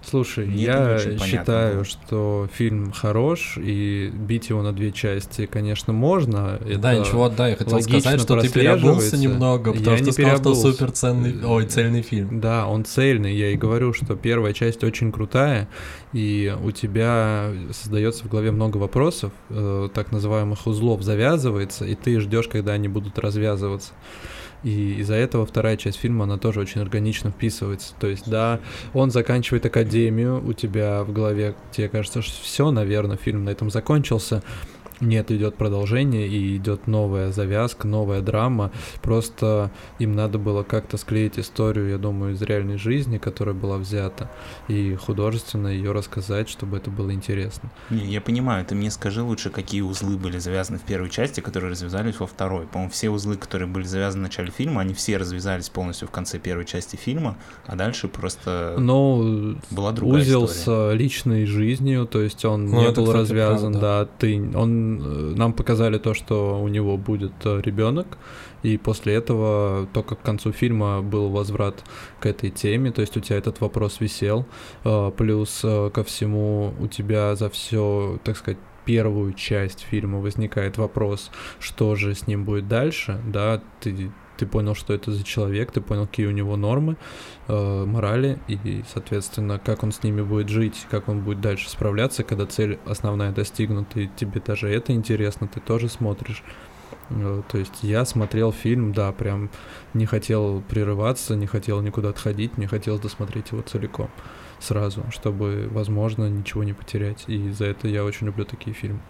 Слушай, Мне это не я понятно считаю, было. что фильм хорош, и бить его на две части, конечно, можно. да, Это ничего, да, я хотел сказать, что ты переобулся немного, потому Я что не сказал, что супер ценный, ой, цельный фильм. Да, он цельный. Я и говорю, что первая часть очень крутая, и у тебя создается в голове много вопросов, э, так называемых узлов завязывается, и ты ждешь, когда они будут развязываться. И из-за этого вторая часть фильма, она тоже очень органично вписывается. То есть, да, он заканчивает академию, у тебя в голове, тебе кажется, что все, наверное, фильм на этом закончился. Нет, идет продолжение и идет новая завязка, новая драма. Просто им надо было как-то склеить историю, я думаю, из реальной жизни, которая была взята, и художественно ее рассказать, чтобы это было интересно. не, я понимаю, ты мне скажи лучше, какие узлы были завязаны в первой части, которые развязались во второй. По-моему, все узлы, которые были завязаны в начале фильма, они все развязались полностью в конце первой части фильма, а дальше просто Но была другая узел история. с личной жизнью, то есть он Ну, не был кстати, развязан, правда. да, ты, он, э, нам показали то, что у него будет ребенок, и после этого только к концу фильма был возврат к этой теме, то есть у тебя этот вопрос висел, э, плюс э, ко всему у тебя за все, так сказать, первую часть фильма возникает вопрос, что же с ним будет дальше, да, ты ты понял, что это за человек, ты понял, какие у него нормы, э, морали, и, соответственно, как он с ними будет жить, как он будет дальше справляться, когда цель основная достигнута, и тебе даже это интересно, ты тоже смотришь. Э, То есть я смотрел фильм, да, прям не хотел прерываться, не хотел никуда отходить, мне хотелось досмотреть его целиком сразу, чтобы, возможно, ничего не потерять. И за это я очень люблю такие фильмы.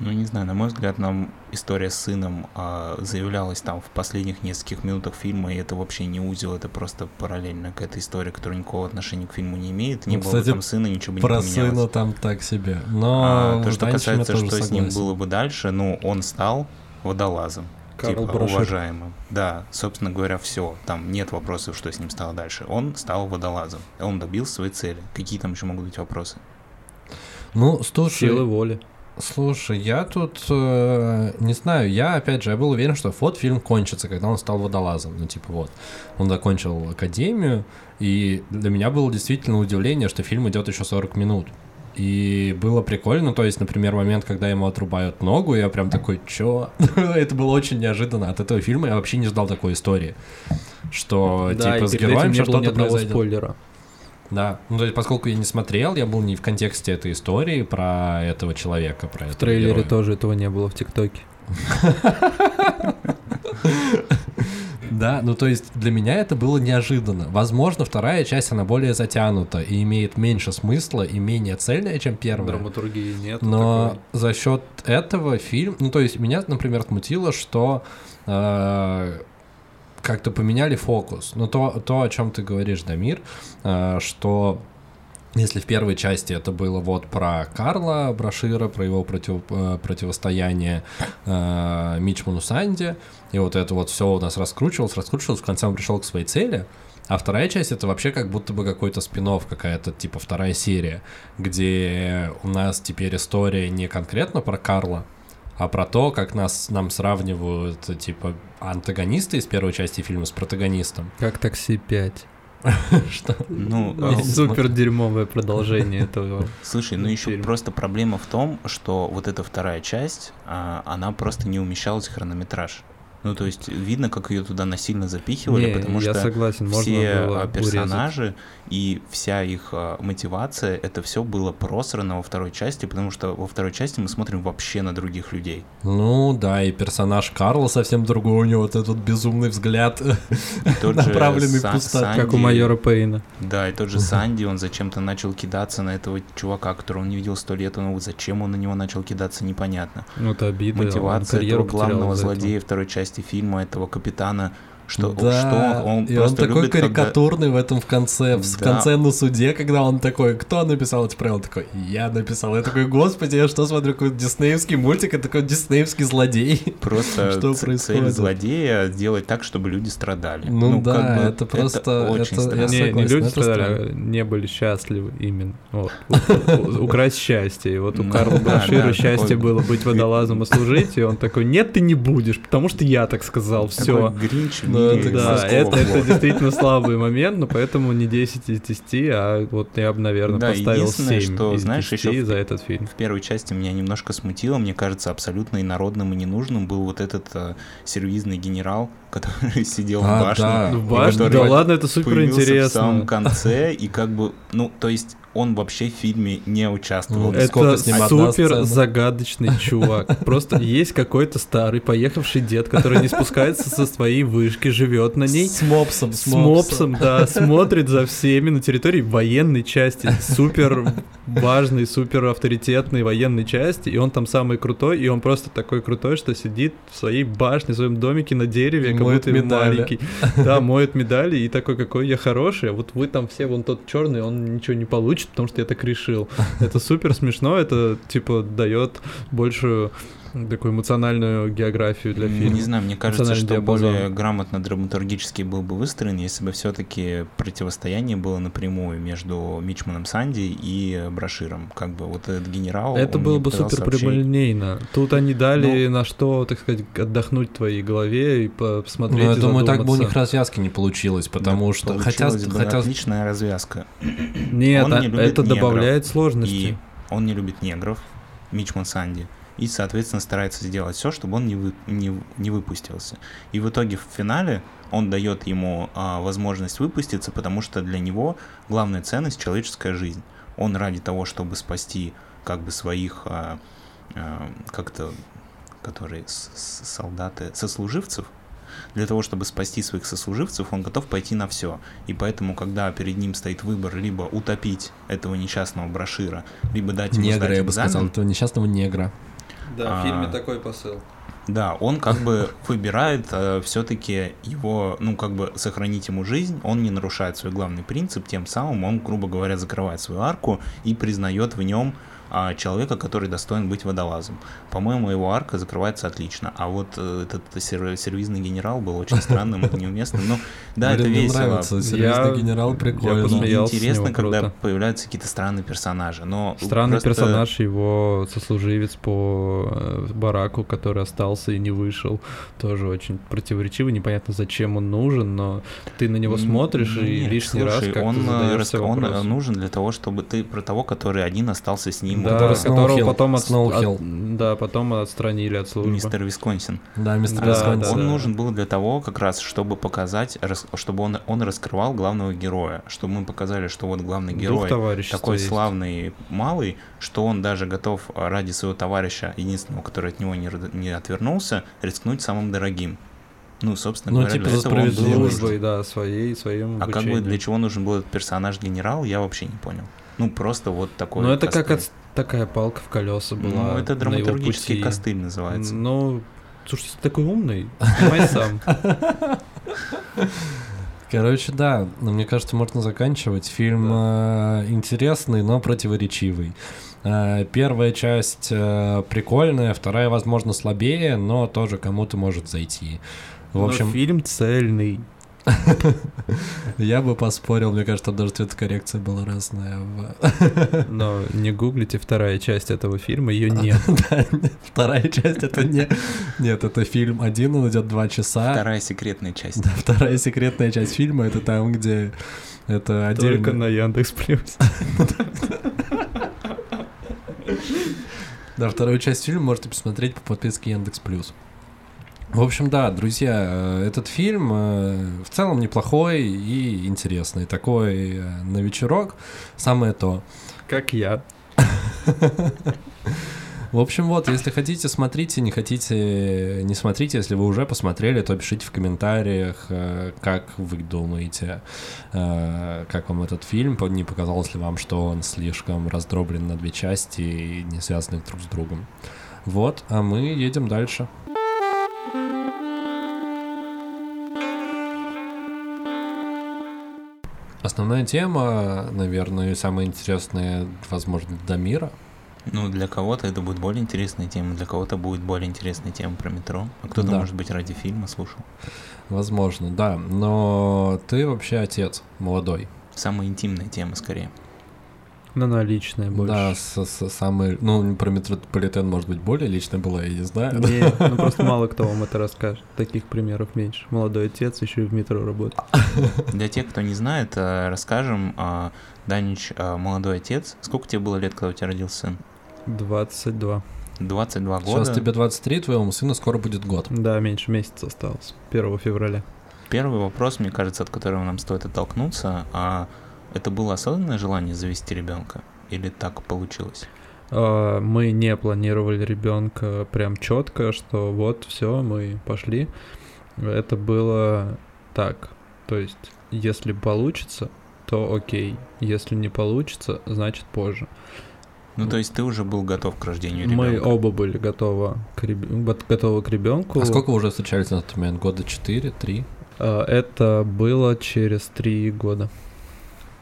Ну, не знаю, на мой взгляд, нам история с сыном а, заявлялась там в последних нескольких минутах фильма, и это вообще не узел, это просто параллельно к этой истории, которая никакого отношения к фильму не имеет. Не Ну, было бы кстати, там сына, ничего бы Про не поменялось. сына там так себе. Но А, то, что касается, что с ним согласен. было бы дальше, ну, он стал водолазом. Карл типа, Брашир. уважаемым. Да, собственно говоря, все. Там нет вопросов, что с ним стало дальше. Он стал водолазом. Он добился своей цели. Какие там еще могут быть вопросы? Ну, слушай, Силы воли. Слушай, я тут э, не знаю, я опять же, я был уверен, что вот фильм кончится, когда он стал водолазом. Ну, типа вот, он закончил академию, и для меня было действительно удивление, что фильм идет еще 40 минут. И было прикольно, то есть, например, момент, когда ему отрубают ногу, я прям такой, чё? [laughs] Это было очень неожиданно. От этого фильма я вообще не ждал такой истории. Что, Да, типа, с героем что-то произойдет. спойлера. Да, ну то есть, поскольку я не смотрел, я был не в контексте этой истории про этого человека, про В этого трейлере героя. тоже этого не было в ТикТоке. [laughs] Да, ну то есть для меня это было неожиданно. Возможно, вторая часть, она более затянута и имеет меньше смысла и менее цельная, чем первая. Драматургии нет. Но за счет этого фильм, ну то есть меня, например, смутило, что э, как-то поменяли фокус. Ну то, то о чем ты говоришь, Дамир, э, что если в первой части это было вот про Карла Брашира, про его против, э, противостояние э, Мичману Санди, и вот это вот все у нас раскручивалось, раскручивалось, в конце он пришел к своей цели, а вторая часть это вообще как будто бы какой-то спин какая-то, типа вторая серия, где у нас теперь история не конкретно про Карла, а про то, как нас, нам сравнивают, типа, антагонисты из первой части фильма с протагонистом. [laughs] Как такси 5. Что? Ну, [laughs] а, Супер дерьмовое продолжение этого. Слушай, ну еще просто проблема в том, что вот эта вторая часть, а, она просто не умещалась в хронометраж. Ну, то есть видно, как ее туда насильно запихивали, Не, потому я что согласен, все а, урезать. персонажи и вся их а, мотивация, это все было просрано во второй части, потому что во второй части мы смотрим вообще на других людей. Ну да, и персонаж Карла совсем другой, у него вот этот безумный взгляд. И тот же Направленный в пустоту. Как у майора Пейна. Да, и тот же Санди, он зачем-то начал кидаться на этого чувака, которого он не видел сто лет, но вот зачем он на него начал кидаться, непонятно. Ну, это обидно. он мотивация этого главного злодея второй части фильма, этого капитана, что, да, что он и он просто такой любит, когда- карикатурный в этом в конце, в Да. конце на суде, когда он такой, кто написал эти правила? Он такой, я написал. Я такой, господи, я что смотрю, какой-то диснеевский мультик, это такой диснеевский злодей. Просто [laughs] Что ц- цель происходит? злодея сделать так, чтобы люди страдали. Ну как да, бы это просто- очень это- странно. я Не, не люди это страдали, а не были счастливы именно. Вот. У- у- Украсть счастье. И вот у Ну Карла [laughs] да, счастье было быть водолазом и служить, и он такой, нет, ты не будешь, потому что я так сказал, все. Гринч Ну, это Да, это, это действительно слабый момент, но поэтому не 10 из 10, а вот я бы, наверное, Да, поставил единственное, 7 что, из знаешь, 10 еще в- за этот фильм. В первой части меня немножко смутило, мне кажется, абсолютно инородным и ненужным был вот этот э, сервизный генерал, [laughs] который сидел в А, башне. да. В башне, да ладно, это супер появился в интересно. самом конце, и как бы, ну, то есть он вообще в фильме не участвовал. Ну, Это супер загадочный [laughs] чувак. Просто есть какой-то старый поехавший дед, который не спускается со своей вышки, живет на ней. С мопсом, С мопсом, да, [laughs] смотрит за всеми на территории военной части, супер важной, супер авторитетной военной части, и он там самый крутой, и он просто такой крутой, что сидит в своей башне, в своем домике на дереве, как будто маленький. [laughs] Да, моет медали, и такой, какой я хороший, а вот вы там все, вон тот черный, он ничего не получит, потому что я так решил. Это супер смешно, это, типа, дает большую такую эмоциональную географию для фильма. Не знаю, мне кажется, что диапазон. более грамотно драматургически был бы выстроен, если бы все-таки противостояние было напрямую между Мичманом Санди и Броширом. Как бы вот этот генерал... Это было бы супер вообще- прямолинейно. Тут они дали Ну- на что, так сказать, отдохнуть твоей голове и по- посмотреть. Ну, я и думаю, так бы у них развязки не получилось, потому Да, что... Хотя, хотя отличная развязка. Нет, он а- не любит это негров. добавляет сложности. И он не любит негров, Мичман Санди. И, соответственно, старается сделать все, чтобы он не, вы- не, не выпустился. И в итоге в финале он дает ему а, возможность выпуститься, потому что для него главная ценность человеческая жизнь. Он ради того, чтобы спасти как бы своих а, а, как-то, которые с- с- солдаты, сослуживцев, для того, чтобы спасти своих сослуживцев, он готов пойти на все. И поэтому, когда перед ним стоит выбор либо утопить этого несчастного брошира, либо дать ему негра, сдать я бы сказал, экзамен, этого несчастного негра. Да, в фильме такой посыл. да, он как бы выбирает все-таки его, ну, как бы сохранить ему жизнь, он не нарушает свой главный принцип, тем самым он, грубо говоря, закрывает свою арку и признает в нем а, человека, который достоин быть водолазом. По-моему, его арка закрывается отлично, а вот э, этот сер- сервизный генерал был очень [laughs] странным и неуместным. Ну, да, это мне весело. Я- генерал, прикольно. Интересно, когда появляются какие-то странные персонажи, но Странный персонаж, его сослуживец по э, бараку, который остался и не вышел, тоже очень противоречивый, непонятно, зачем он нужен, но ты на него смотришь и лишний раз как-то он, э, нужен для того, чтобы ты про того, который один остался с ним, Да, вот, который которого Сноухилл, потом от, Сноухилл. от- да, потом отстранили от службы. мистер Висконсин. Да, мистер Да, Висконсин. да, он да. нужен был для того, как раз, чтобы показать, рас- чтобы он, он раскрывал главного героя, чтобы мы показали, что вот главный герой такой есть. славный малый, что он даже готов а, ради своего товарища, единственного, который от него не, не отвернулся, рискнуть самым дорогим. Ну, собственно Ну, говоря, типа для этого он был да, своей, своим А как бы обучением. для чего нужен был этот персонаж генерал, я вообще не понял. Ну, просто вот такой Ну, это как костыль. от- такая палка в колеса была. Ну, это на его драматургический пути. костыль называется. Ну, слушай, ты такой умный, понимай сам. [laughs] Короче, да, но мне кажется, можно заканчивать. Фильм э, интересный, но противоречивый. Э, первая часть э, прикольная, вторая, возможно, слабее, но тоже кому-то может зайти. В Но общем, фильм цельный. [laughs] Я бы поспорил, мне кажется, там даже цветокоррекция была разная. [laughs] Но не гуглите вторая часть этого фильма, ее [laughs] нет. Вторая часть это не... Нет, это фильм один, он идет два часа. Вторая секретная часть. Да, вторая секретная часть фильма это там, где это Только отдельно. на Яндекс Плюс. Да, вторую часть фильма можете посмотреть по подписке Яндекс Плюс. В общем, да, друзья, э, этот фильм э, в целом неплохой и интересный. Такой э, на вечерок. Самое то. Как я. В общем, вот, если хотите, смотрите, не хотите, не смотрите. Если вы уже посмотрели, то пишите в комментариях, как вы думаете, как вам этот фильм, не показалось ли вам, что он слишком раздроблен на две части и не связаны друг с другом. Вот, а мы едем дальше. Основная тема, наверное, и самая интересная, возможно, до мира. Ну, для кого-то это будет более интересная тема, для кого-то будет более интересная тема про метро, а кто-то, Да. может быть, ради фильма слушал. Возможно, да. Но ты вообще отец молодой. Самая интимная тема, скорее. На наличные больше. Да, с, с- самый. Ну, про метрополитен, может быть, более личная была, я не знаю. Не, [laughs] ну просто мало кто вам это расскажет. Таких примеров меньше. Молодой отец еще и в метро работает. [laughs] Для тех, кто не знает, э, расскажем. а, Данич, а, молодой отец. Сколько тебе было лет, когда у тебя родился сын? 22. 22 года. Сейчас тебе 23, твоему сыну скоро будет год. Да, меньше месяца осталось. 1 февраля. Первый вопрос, мне кажется, от которого нам стоит оттолкнуться, а это было осознанное желание завести ребенка? Или так получилось? А, Мы не планировали ребенка прям четко, что вот все, мы пошли. Это было так. То есть, если получится, то окей. Если не получится, значит позже. Ну, то есть ты уже был готов к рождению Мы ребенка? оба были готовы к, реб- готовы к ребенку. А сколько вы уже встречались на тот момент? Года 4, 3? Это было через три года.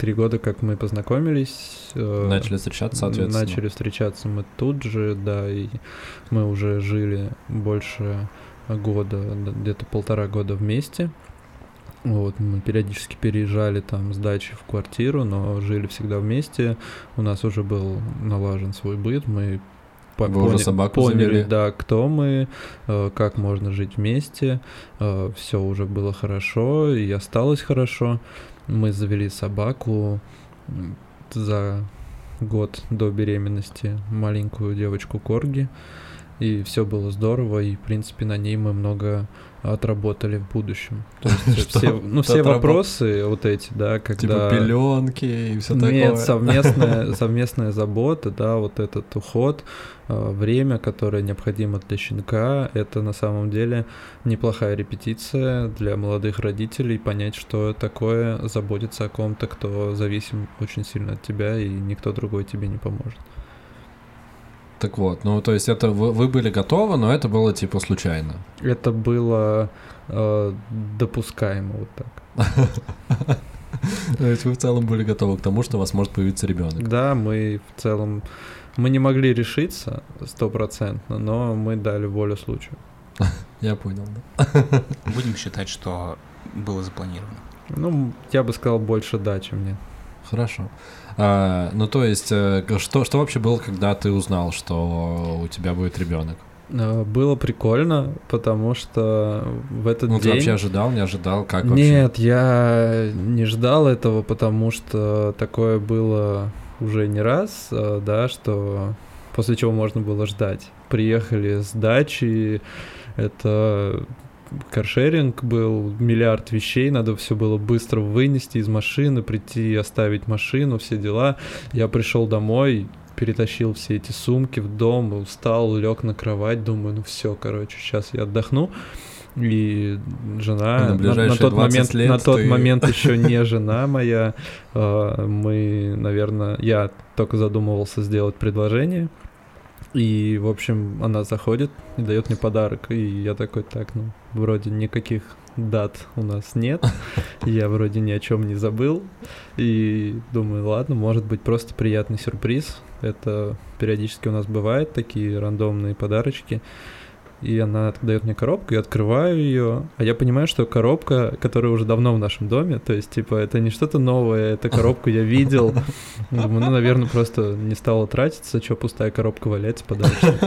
Три года, как мы познакомились. э, Начали встречаться, соответственно. Начали встречаться мы тут же, да, и мы уже жили больше года, где-то полтора года вместе. Вот, мы периодически переезжали там с дачи в квартиру, но жили всегда вместе. У нас уже был налажен свой быт, мы по- Вы уже собаку поняли, завели? да, кто мы, э, как можно жить вместе. Все уже было хорошо и осталось хорошо. Мы завели собаку за год до беременности, маленькую девочку Корги. И все было здорово, и, в принципе, на ней мы много отработали в будущем. [laughs] То есть Что все, ну, все отработ- вопросы вот эти, да, когда... Типа пеленки и все такое. Нет, совместная, [laughs] совместная забота, да, вот этот уход, э, время, которое необходимо для щенка, это на самом деле неплохая репетиция для молодых родителей, понять, что такое заботиться о ком-то, кто зависим очень сильно от тебя, и никто другой тебе не поможет. Так вот, ну то есть это вы, вы были готовы, но это было типа случайно. Это было э, допускаемо вот так. [laughs] То есть вы в целом были готовы к тому, что у вас может появиться ребенок. Да, мы в целом, мы не могли решиться стопроцентно, но мы дали волю случаю. [laughs] Я понял, да. Будем считать, что было запланировано. Ну, я бы сказал, больше да, чем нет. Хорошо. А, ну то есть, э, что, что вообще было, когда ты узнал, что у тебя будет ребенок? Э, Было прикольно, потому что в этот Ну ты день... вообще ожидал, не ожидал, как вообще? Нет, я не ждал этого, потому что такое было уже не раз, э, да, что после чего можно было ждать. Приехали с дачи, это каршеринг был, миллиард вещей, надо все было быстро вынести из машины, прийти, оставить машину, все дела. Я пришел домой, перетащил все эти сумки в дом, устал, лег на кровать, думаю, ну все, короче, сейчас я отдохну. И жена На на, ближайшие на тот 20 момент, лет на тот ты- момент [laughs] еще не жена моя. э, Мы, наверное, я только задумывался сделать предложение. И, в общем, она заходит и дает мне подарок. И я такой, так, ну, вроде никаких дат у нас нет. [laughs] Я вроде ни о чем не забыл. И думаю, ладно, может быть, просто приятный сюрприз. Это периодически у нас бывает, такие рандомные подарочки. И она дает мне коробку, я открываю ее, а я понимаю, что коробка, которая уже давно в нашем доме, то есть, типа, это не что-то новое, это коробку я видел. Думаю, ну, наверное, просто не стало тратиться, что пустая коробка валяется подальше.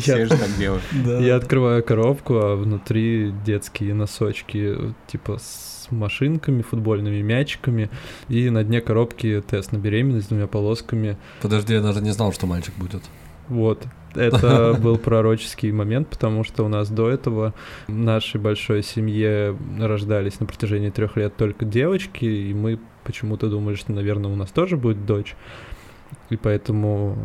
Все Я, же так делают. я открываю коробку, а внутри детские носочки, типа с машинками, футбольными мячиками, и на дне коробки тест на беременность с двумя полосками. Подожди, я даже не знал, что мальчик будет. Вот. Это [laughs] был пророческий момент, потому что у нас до этого в нашей большой семье рождались на протяжении трех лет только девочки, и мы почему-то думали, что, наверное, у нас тоже будет дочь. И поэтому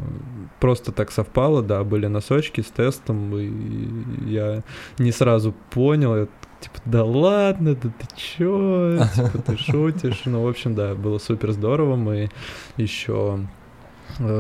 просто так совпало, да, были носочки с тестом, и я не сразу понял, я типа, да ладно, да ты чё, [laughs] типа, ты шутишь. Ну, в общем, да, было супер здорово, мы еще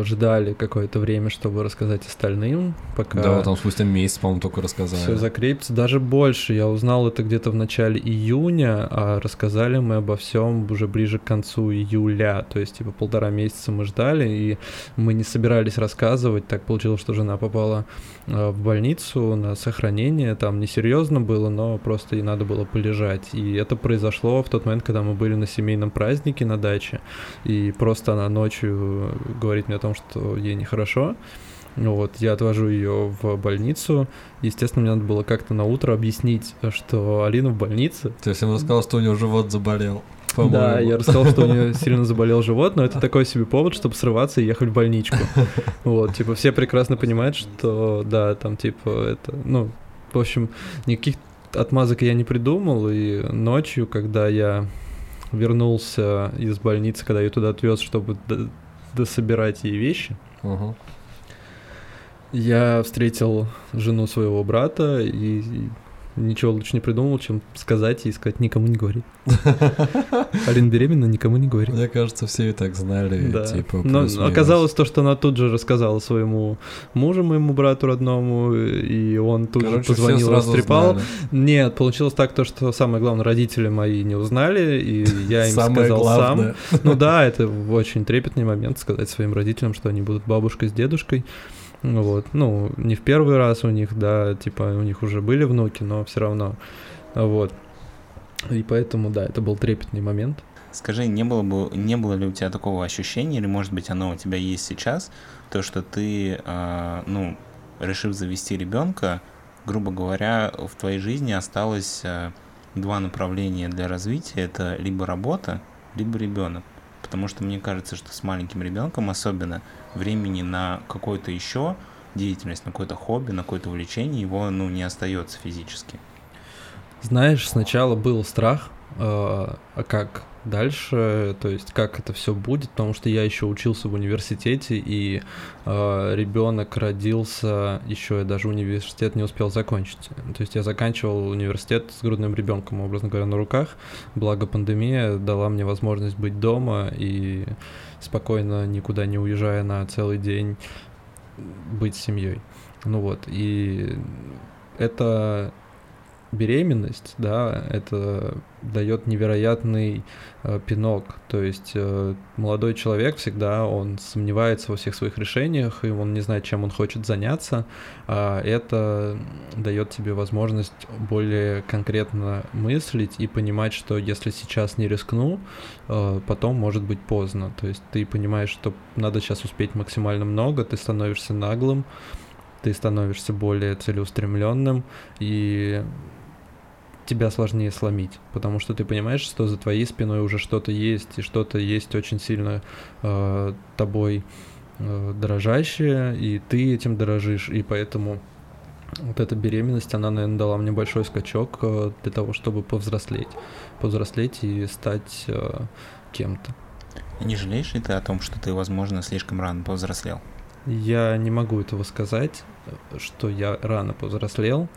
ждали какое-то время, чтобы рассказать остальным, пока Да, там спустя месяц, по-моему, только рассказали. все закрепится. Даже больше. Я узнал это где-то в начале июня, а рассказали мы обо всем уже ближе к концу июля. То есть, типа, полтора месяца мы ждали, и мы не собирались рассказывать. Так получилось, что жена попала э, в больницу на сохранение. Там несерьезно было, но просто ей надо было полежать. И это произошло в тот момент, когда мы были на семейном празднике на даче. И просто она ночью говорит мне о том, что ей нехорошо. Вот, я отвожу ее в больницу. Естественно, мне надо было как-то на утро объяснить, что Алина в больнице. Ты всем рассказал, что у него живот заболел. по-моему. Да, я рассказал, что у нее сильно заболел живот, но это такой себе повод, чтобы срываться и ехать в больничку. [laughs] Вот, типа, все прекрасно понимают, что, да, там, типа, это, ну, в общем, никаких отмазок я не придумал, и ночью, когда я вернулся из больницы, когда я туда отвез, чтобы дособирать ей вещи, Мгм. я встретил жену своего брата и ничего лучше не придумал, чем сказать и сказать никому не говори. [laughs] Алина беременна, никому не говори. Мне кажется, все и так знали, Да. типа, Но оказалось то, что она тут же рассказала своему мужу, моему брату родному, и он тут Короче, же позвонил, растрепал. знали. Нет, получилось так, то, что самое главное, родители мои не узнали, и я им Самое сказал главное. сам. Ну да, это очень трепетный момент сказать своим родителям, что они будут бабушкой с дедушкой. Вот. Ну, не в первый раз у них, да, типа у них уже были внуки, но все равно. Вот. И поэтому, да, это был трепетный момент. Скажи, не было бы, не было ли у тебя такого ощущения, или может быть оно у тебя есть сейчас, то, что ты, а, ну, решив завести ребенка, грубо говоря, в твоей жизни осталось а, два направления для развития, это либо работа, либо ребенок. Потому что мне кажется, что с маленьким ребенком особенно времени на какую-то еще деятельность, на какое-то хобби, на какое-то увлечение его, ну, не остается физически. Знаешь, сначала был страх, э, а как дальше, то есть как это все будет, потому что я еще учился в университете, и ребенок родился, еще я даже университет не успел закончить. То есть я заканчивал университет с грудным ребенком, образно говоря, на руках. Благо пандемия дала мне возможность быть дома и спокойно, никуда не уезжая на целый день, быть семьей. Ну вот, и это беременность, да, это дает невероятный э, пинок. То есть э, молодой человек всегда он сомневается во всех своих решениях, и он не знает, чем он хочет заняться. А это дает тебе возможность более конкретно мыслить и понимать, что если сейчас не рискну, э, потом может быть поздно. То есть ты понимаешь, что надо сейчас успеть максимально много, ты становишься наглым, ты становишься более целеустремленным, и тебя сложнее сломить, потому что ты понимаешь, что за твоей спиной уже что-то есть, и что-то есть очень сильно э, тобой э, дорожащее, и ты этим дорожишь, и поэтому вот эта беременность, она, наверное, дала мне большой скачок э, для того, чтобы повзрослеть, повзрослеть и стать э, кем-то. Не жалеешь ли ты о том, что ты, возможно, слишком рано повзрослел? Я не могу этого сказать, что я рано повзрослел.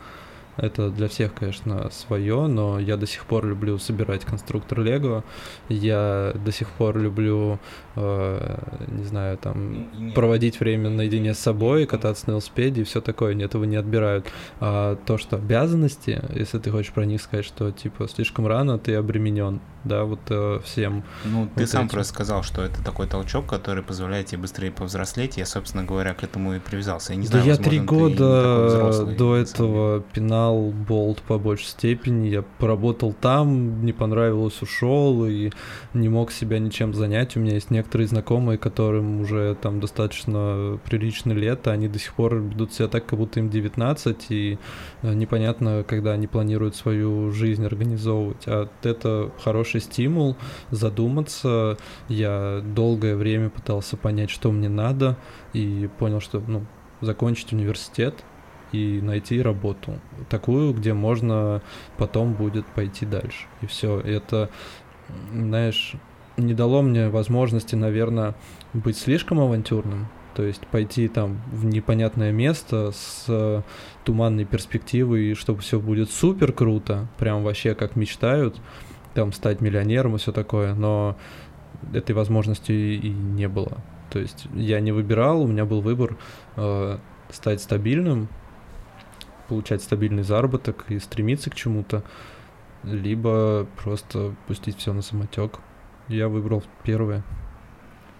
Это для всех, конечно, свое, но я до сих пор люблю собирать конструктор Лего. Я до сих пор люблю, э, не знаю, там, проводить время наедине с собой, кататься на велосипеде и все такое. Нет, этого не отбирают. А то, что обязанности, если ты хочешь про них сказать, что типа слишком рано ты обременен, да, вот э, всем. Ну, ты вот сам этим. просто сказал, что это такой толчок, который позволяет тебе быстрее повзрослеть. Я, собственно говоря, к этому и привязался. Я не да знаю, я три ты года до этого пинал болт по большей степени. Я поработал там, не понравилось, ушел и не мог себя ничем занять. У меня есть некоторые знакомые, которым уже там достаточно прилично лет, они до сих пор ведут себя так, как будто им 19, и э, непонятно, когда они планируют свою жизнь организовывать. А это хороший стимул задуматься. Я долгое время пытался понять, что мне надо, и понял, что ну, закончить университет и найти работу такую, где можно потом будет пойти дальше. И все. Это, знаешь, не дало мне возможности, наверное, быть слишком авантюрным. То есть пойти там в непонятное место с э, туманной перспективой, чтобы все будет супер круто, прям вообще как мечтают, там стать миллионером и все такое, но этой возможности и не было. То есть я не выбирал, у меня был выбор э, стать стабильным, получать стабильный заработок и стремиться к чему-то, либо просто пустить все на самотек. Я выбрал первое.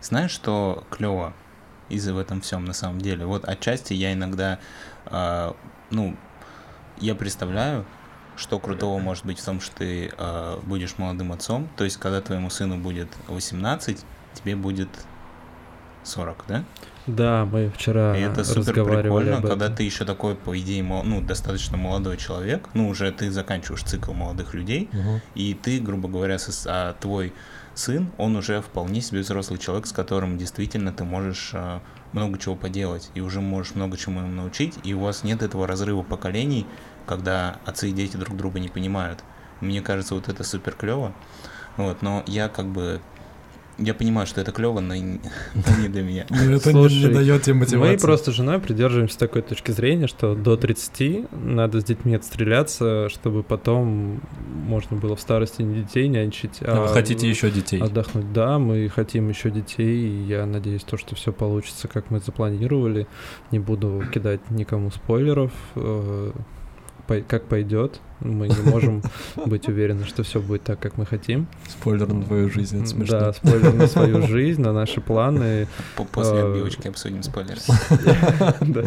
Знаешь, что клево из в этом всем на самом деле? Вот отчасти я иногда, а, ну, я представляю, что крутого может быть в том, что ты а, будешь молодым отцом. То есть, когда твоему сыну будет 18, тебе будет 40, да? Да, мы вчера И это супер прикольно, когда ты еще такой, по идее, мол- ну, достаточно молодой человек, ну, уже ты заканчиваешь цикл молодых людей, Мгм. и ты, грубо говоря, со- а твой сын, он уже вполне себе взрослый человек, с которым действительно ты можешь а, много чего поделать, и уже можешь много чему ему научить, и у вас нет этого разрыва поколений, когда отцы и дети друг друга не понимают. Мне кажется, вот это супер клево. Вот, но я как бы я понимаю, что это клево, [laughs] но, не- для меня. Ну, Это не- Слушай, не дает тебе мотивации. Мы просто с женой придерживаемся такой точки зрения, что до 30 надо с детьми отстреляться, чтобы потом можно было в старости не детей нянчить. А вы хотите еще детей? Отдохнуть, да, мы хотим еще детей, и я надеюсь, то, что все получится, как мы запланировали. Не буду кидать никому спойлеров, э, как пойдет. Мы не можем быть уверены, что все будет так, как мы хотим. Спойлер на твою жизнь, это смешно. Да, спойлер на свою жизнь, на наши планы. По- После А, отбивочки обсудим спойлеры. [laughs] Да,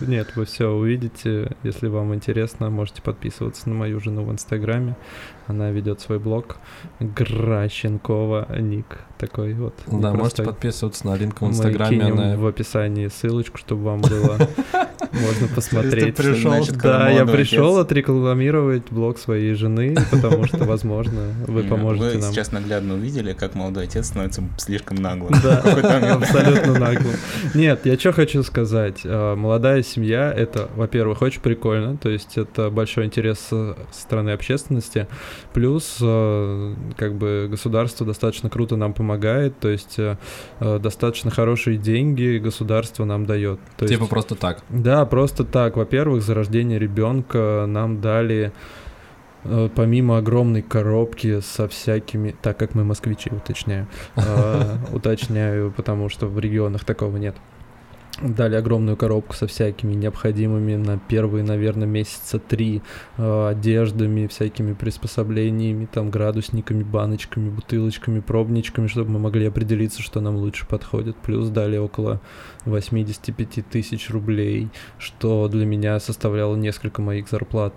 Нет, вы все увидите. Если вам интересно, можете подписываться на мою жену в Инстаграме. Она ведет свой блог Гращенкова ник. Такой вот. Да, можете подписываться на линк в Мы Инстаграме. она- в описании ссылочку, чтобы вам было [laughs] можно посмотреть. Да, я пришел отец. Отрекламировать блог своей жены, потому что, возможно, вы М, поможете Вы нам. сейчас наглядно увидели, как молодой отец становится слишком наглым. Да, [laughs] абсолютно нагло. Нет, я что хочу сказать. А, Молодая семья — это, во-первых, очень прикольно, то есть это большой интерес со стороны общественности, плюс э, как бы государство достаточно круто нам помогает, то есть э, э, достаточно хорошие деньги государство нам дает. То Типа просто так. да, просто так. Во-первых, за рождение ребенка нам дали э, помимо огромной коробки со всякими, так как мы москвичи, уточняю, э, [laughs] уточняю, потому что в регионах такого нет. Дали огромную коробку со всякими необходимыми на первые, наверное, месяца три э, одеждами, всякими приспособлениями, там градусниками, баночками, бутылочками, пробничками, чтобы мы могли определиться, что нам лучше подходит. Плюс дали около 85 тысяч рублей, что для меня составляло несколько моих зарплат.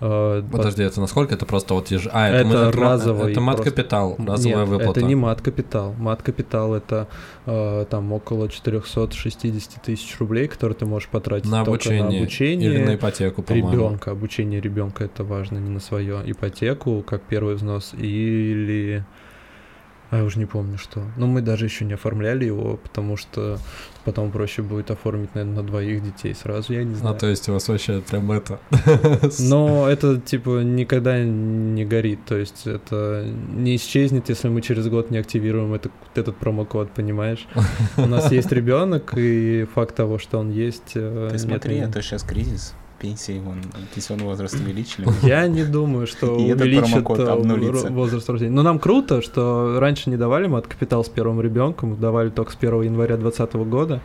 Э, под- Подожди, это насколько это просто вот еж... А, это, Это мы- разовый Это просто. мат-капитал, разовая Нет, выплата. это не мат-капитал. Мат-капитал — это э, там около 460 тысяч рублей, которые ты можешь потратить на обучение, на обучение или на ипотеку, по-моему. ребенка. Обучение ребенка это важно, не на свою ипотеку, как первый взнос, или... А я уже не помню, что. Но мы даже еще не оформляли его, потому что потом проще будет оформить, наверное, на двоих детей сразу, я не А знаю. то есть у вас вообще прям это... [laughs] Но это, типа, никогда не горит. То есть это не исчезнет, если мы через год не активируем это, этот промокод, понимаешь? У нас есть [laughs] ребенок, и факт того, что он есть... э, Ты смотри, меня. а сейчас кризис. Пенсии, вон, пенсионный возраст увеличили. Я не думаю, что увеличат промокод э, возраст рождения. Но нам круто, что раньше не давали мы от капитал с первым ребенком, давали только с 1 января 2020 года.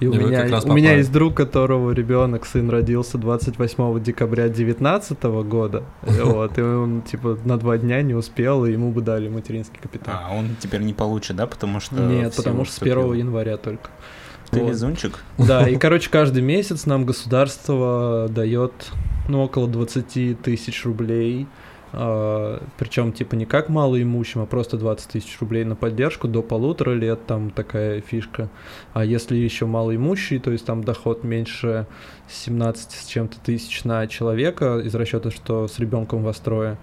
И у И вы меня, у меня есть друг, которого ребенок, сын родился 28 декабря 2019 года. [laughs] Вот, и он типа на два дня не успел, и ему бы дали материнский капитал. А, он теперь не получит, да, потому что... Нет, потому что с 1 вступил. января только. Ты Вот. везунчик? Да, и, короче, каждый месяц нам государство дает, ну, около 20 тысяч рублей. причем, типа, не как малоимущим, а просто 20 тысяч рублей на поддержку до полутора лет, там такая фишка. А если еще малоимущий, то есть там доход меньше 17 с чем-то тысяч на человека, из расчета, что с ребенком вас трое,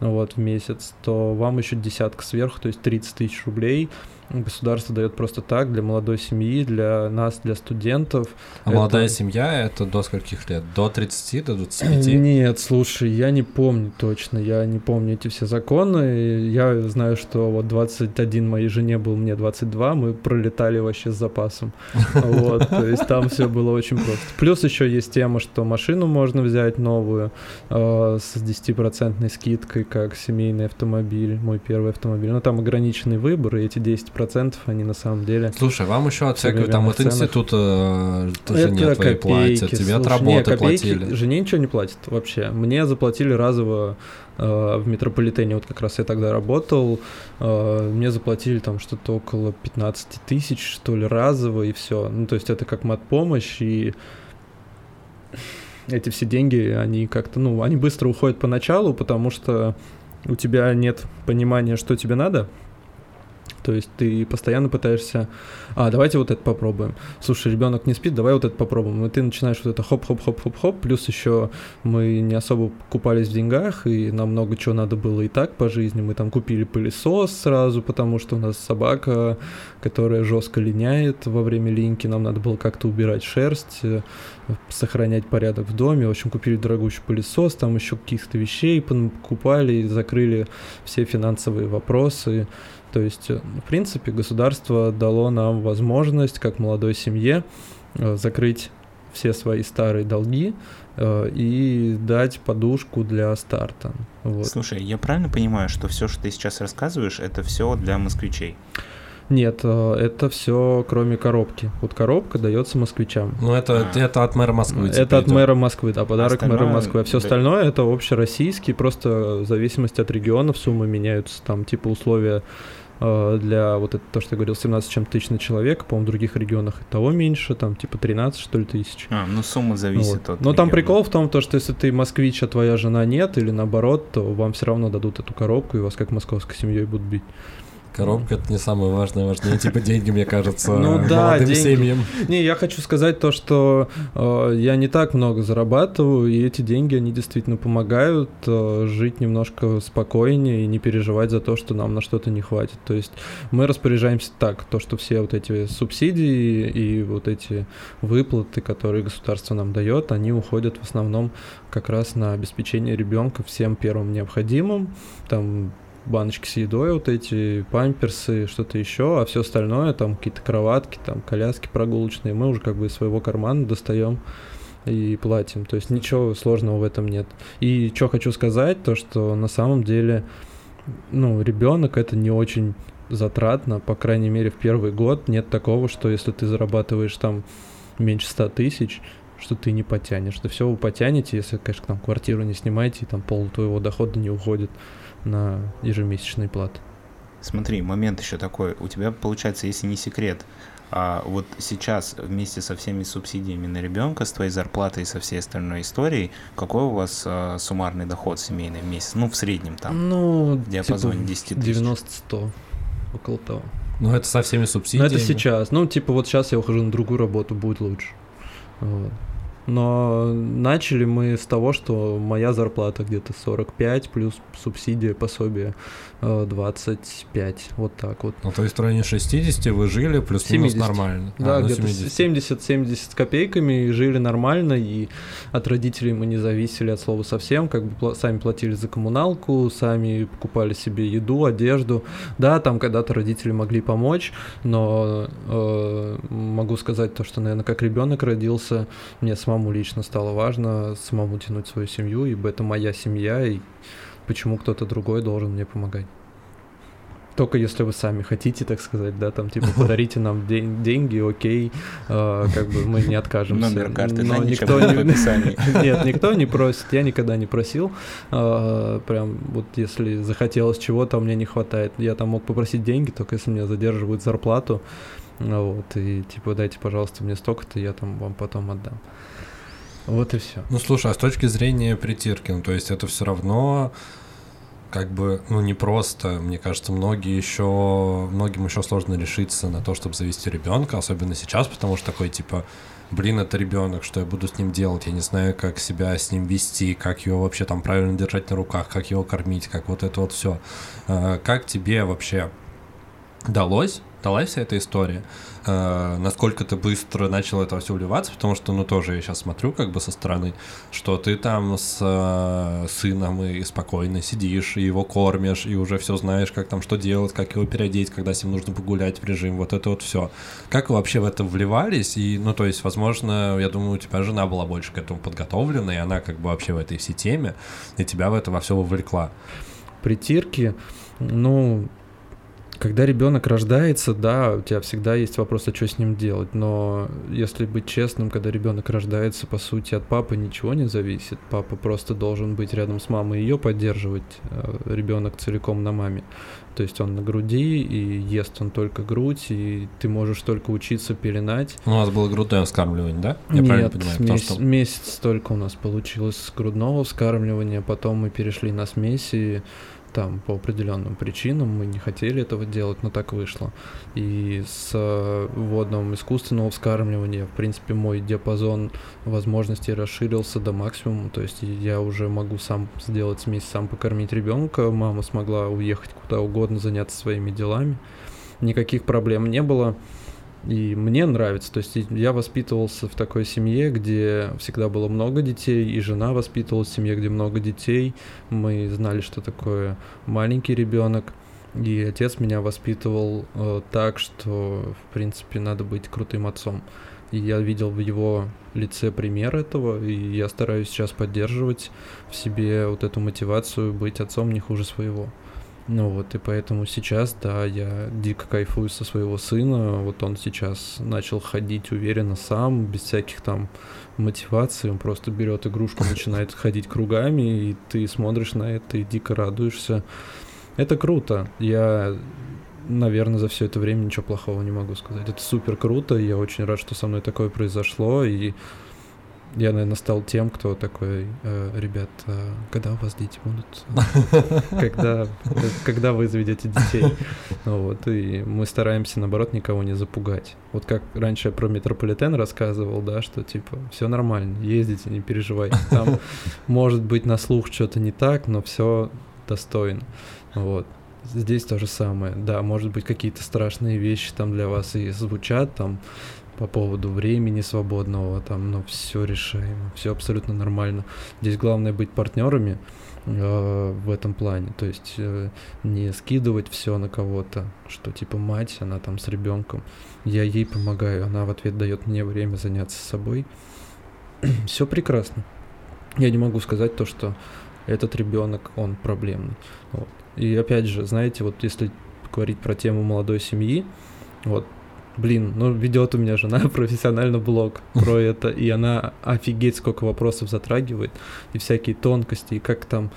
вот, в месяц, то вам еще десятка сверху, то есть 30 тысяч рублей государство дает просто так для молодой семьи, для нас, для студентов. А Это- молодая семья это до скольких лет? До 30, до 25? [clears throat] Нет, слушай, я не помню точно, я не помню эти все законы. Я знаю, что вот 21 моей жене был, мне 22, мы пролетали вообще с запасом. [laughs] Вот, то есть там все было очень просто. Плюс еще есть тема, что машину можно взять новую э, с 10% скидкой, как семейный автомобиль, мой первый автомобиль. Но там ограниченный выбор, и эти 10% они на самом деле... Слушай, вам еще от всякого там от ценах. института э, жене твоей платят, тебе от работы не, копейки платили. Жене ничего не платят вообще. Мне заплатили разово э, в метрополитене, вот как раз я тогда работал, э, мне заплатили там что-то около 15 тысяч, что ли, разово, и все. Ну, то есть это как мат-помощь, и эти все деньги, они как-то, ну, они быстро уходят поначалу, потому что у тебя нет понимания, что тебе надо, то есть ты постоянно пытаешься, а, давайте вот это попробуем. Слушай, ребенок не спит, давай вот это попробуем. И ты начинаешь вот это хоп-хоп-хоп-хоп-хоп, плюс еще мы не особо купались в деньгах, и нам много чего надо было и так по жизни. Мы там купили пылесос сразу, потому что у нас собака, которая жестко линяет во время линьки, нам надо было как-то убирать шерсть, э, сохранять порядок в доме. В общем, купили дорогущий пылесос, там еще каких-то вещей покупали и закрыли все финансовые вопросы. То есть, э, в принципе, государство дало нам возможность, как молодой семье, э, закрыть все свои старые долги э, и дать подушку для старта. Вот. Слушай, я правильно понимаю, что все, что ты сейчас рассказываешь, это все для москвичей? Нет, это все кроме коробки. Вот коробка дается москвичам. Ну, это, А. это от мэра Москвы. Это типа от идет. мэра Москвы, да, подарок мэра Остальное- Москвы. А все да. остальное это общероссийский, просто в зависимости от регионов суммы меняются. Там типа условия для вот это то, что я говорил, 17 чем тысяч на человека, по-моему, в других регионах и того меньше, там типа 13 что ли тысяч. А, ну сумма зависит Вот. от Но там региона. прикол в том, то, что если ты москвич, а твоя жена нет, или наоборот, то вам все равно дадут эту коробку, и вас как московской семьей будут бить. Коробка это не самое важное, важнее типа деньги, мне кажется, Ну да, молодым деньги. семьям. Не, я хочу сказать то, что э, я не так много зарабатываю, и эти деньги, они действительно помогают э, жить немножко спокойнее и не переживать за то, что нам на что-то не хватит. То есть мы распоряжаемся так, то, что все вот эти субсидии и вот эти выплаты, которые государство нам дает, они уходят в основном как раз на обеспечение ребенка всем первым необходимым, там баночки с едой, вот эти памперсы, что-то еще, а все остальное, там какие-то кроватки, там коляски прогулочные, мы уже как бы из своего кармана достаем и платим. То есть ничего сложного в этом нет. И что хочу сказать, то что на самом деле, ну, ребенок это не очень затратно, по крайней мере, в первый год нет такого, что если ты зарабатываешь там меньше 100 тысяч, что ты не потянешь. Да все вы потянете, если, конечно, там квартиру не снимаете, и там пол твоего дохода не уходит на ежемесячные платы. Смотри, момент еще такой. У тебя, получается, если не секрет, а вот сейчас вместе со всеми субсидиями на ребенка, с твоей зарплатой и со всей остальной историей, какой у вас а, суммарный доход семейный в месяц? Ну, в среднем там, Ну, в диапазоне типа 10 тысяч. 90-100, около того. Ну, это со всеми Но субсидиями. это сейчас. Ну, типа, вот сейчас я ухожу на другую работу, будет лучше. Вот. Но начали мы с того, что моя зарплата где-то 45, плюс субсидия, пособие 25, вот так вот. Ну, то есть в районе 60 вы жили, плюс-минус 70. нормально. Да, А, ну, где-то 70-70 с копейками, и жили нормально, и от родителей мы не зависели от слова совсем, как бы сами платили за коммуналку, сами покупали себе еду, одежду. Да, там когда-то родители могли помочь, но э, могу сказать то, что, наверное, как ребенок родился, мне самому лично стало важно самому тянуть свою семью, ибо это моя семья, и почему кто-то другой должен мне помогать. Только если вы сами хотите, так сказать, да, там, типа, [laughs] подарите нам день, деньги, окей, э, как бы мы не откажемся. Номер карты Но никто не... в описании. [laughs] Нет, никто не просит, я никогда не просил. Э, прям вот если захотелось чего-то, а мне не хватает. Я там мог попросить деньги, только если мне задерживают зарплату, вот, и типа, дайте, пожалуйста, мне столько-то, я там вам потом отдам. Вот и все. Ну слушай, а с точки зрения притирки, ну то есть это все равно как бы, ну, не просто. Мне кажется, многие еще, многим еще сложно решиться на то, чтобы завести ребенка, особенно сейчас, потому что такой, типа, блин, это ребенок, что я буду с ним делать? Я не знаю, как себя с ним вести, как его вообще там правильно держать на руках, как его кормить, как вот это вот все. Как тебе вообще далось, далась вся эта история? э, насколько ты быстро начал это все вливаться, потому что, ну, тоже я сейчас смотрю как бы со стороны, что ты там с э, сыном и спокойно сидишь, и его кормишь, и уже все знаешь, как там что делать, как его переодеть, когда с ним нужно погулять в режим, вот это вот все. Как вы вообще в это вливались? И, ну, то есть, возможно, я думаю, у тебя жена была больше к этому подготовлена, и она как бы вообще в этой всей теме, и тебя в это во все вовлекла. Притирки, ну, когда ребенок рождается, да, у тебя всегда есть вопрос, а что с ним делать. Но если быть честным, когда ребенок рождается, по сути, от папы ничего не зависит. Папа просто должен быть рядом с мамой и ее поддерживать. Э, ребенок целиком на маме. То есть он на груди, и ест он только грудь, и ты можешь только учиться пеленать. У нас было грудное вскармливание, да? Я Нет, правильно понимаю? Месяц, что... месяц только у нас получилось грудного вскармливания, потом мы перешли на смеси, там по определенным причинам мы не хотели этого делать, но так вышло. И с вводом искусственного вскармливания, в принципе, мой диапазон возможностей расширился до максимума, то есть я уже могу сам сделать смесь, сам покормить ребенка, мама смогла уехать куда угодно, заняться своими делами, никаких проблем не было. И мне нравится. То есть я воспитывался в такой семье, где всегда было много детей, и жена воспитывалась в семье, где много детей. Мы знали, что такое маленький ребенок. И отец меня воспитывал э, так, что, в принципе, надо быть крутым отцом. И я видел в его лице пример этого, и я стараюсь сейчас поддерживать в себе вот эту мотивацию быть отцом не хуже своего. Ну вот, и поэтому сейчас, да, я дико кайфую со своего сына. Вот он сейчас начал ходить уверенно сам, без всяких там мотиваций. Он просто берет игрушку, [laughs] начинает ходить кругами, и ты смотришь на это и дико радуешься. Это круто. Я, наверное, за все это время ничего плохого не могу сказать. Это супер круто. Я очень рад, что со мной такое произошло. И я, наверное, стал тем, кто такой, э, ребят, э, когда у вас дети будут? [laughs] Когда, когда вы заведете детей? Ну вот, и мы стараемся, наоборот, никого не запугать. Вот как раньше я про метрополитен рассказывал, да, что типа все нормально, ездите, не переживайте. Там может быть на слух что-то не так, но все достойно. Вот. Здесь то же самое. Да, может быть, какие-то страшные вещи там для вас и звучат, там по поводу времени свободного, там, ну, все решаемо, все абсолютно нормально. Здесь главное быть партнерами э, в этом плане, то есть э, не скидывать все на кого-то, что типа мать, она там с ребенком, я ей помогаю, она в ответ дает мне время заняться собой. [clears throat] все прекрасно. Я не могу сказать то, что этот ребенок, он проблемный. Вот. И опять же, знаете, вот если говорить про тему молодой семьи, вот блин, ну ведет у меня жена [laughs] профессионально блог про это, и она офигеть сколько вопросов затрагивает, и всякие тонкости, и как там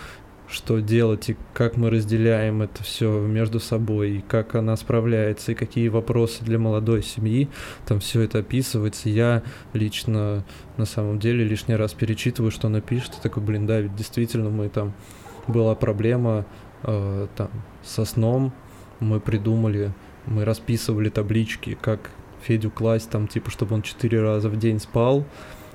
что делать, и как мы разделяем это все между собой, и как она справляется, и какие вопросы для молодой семьи, там все это описывается. Я лично на самом деле лишний раз перечитываю, что она пишет, и такой, блин, да, ведь действительно мы там была проблема э, там со сном, мы придумали мы расписывали таблички, как Федю класть, там, типа, чтобы он четыре раза в день спал,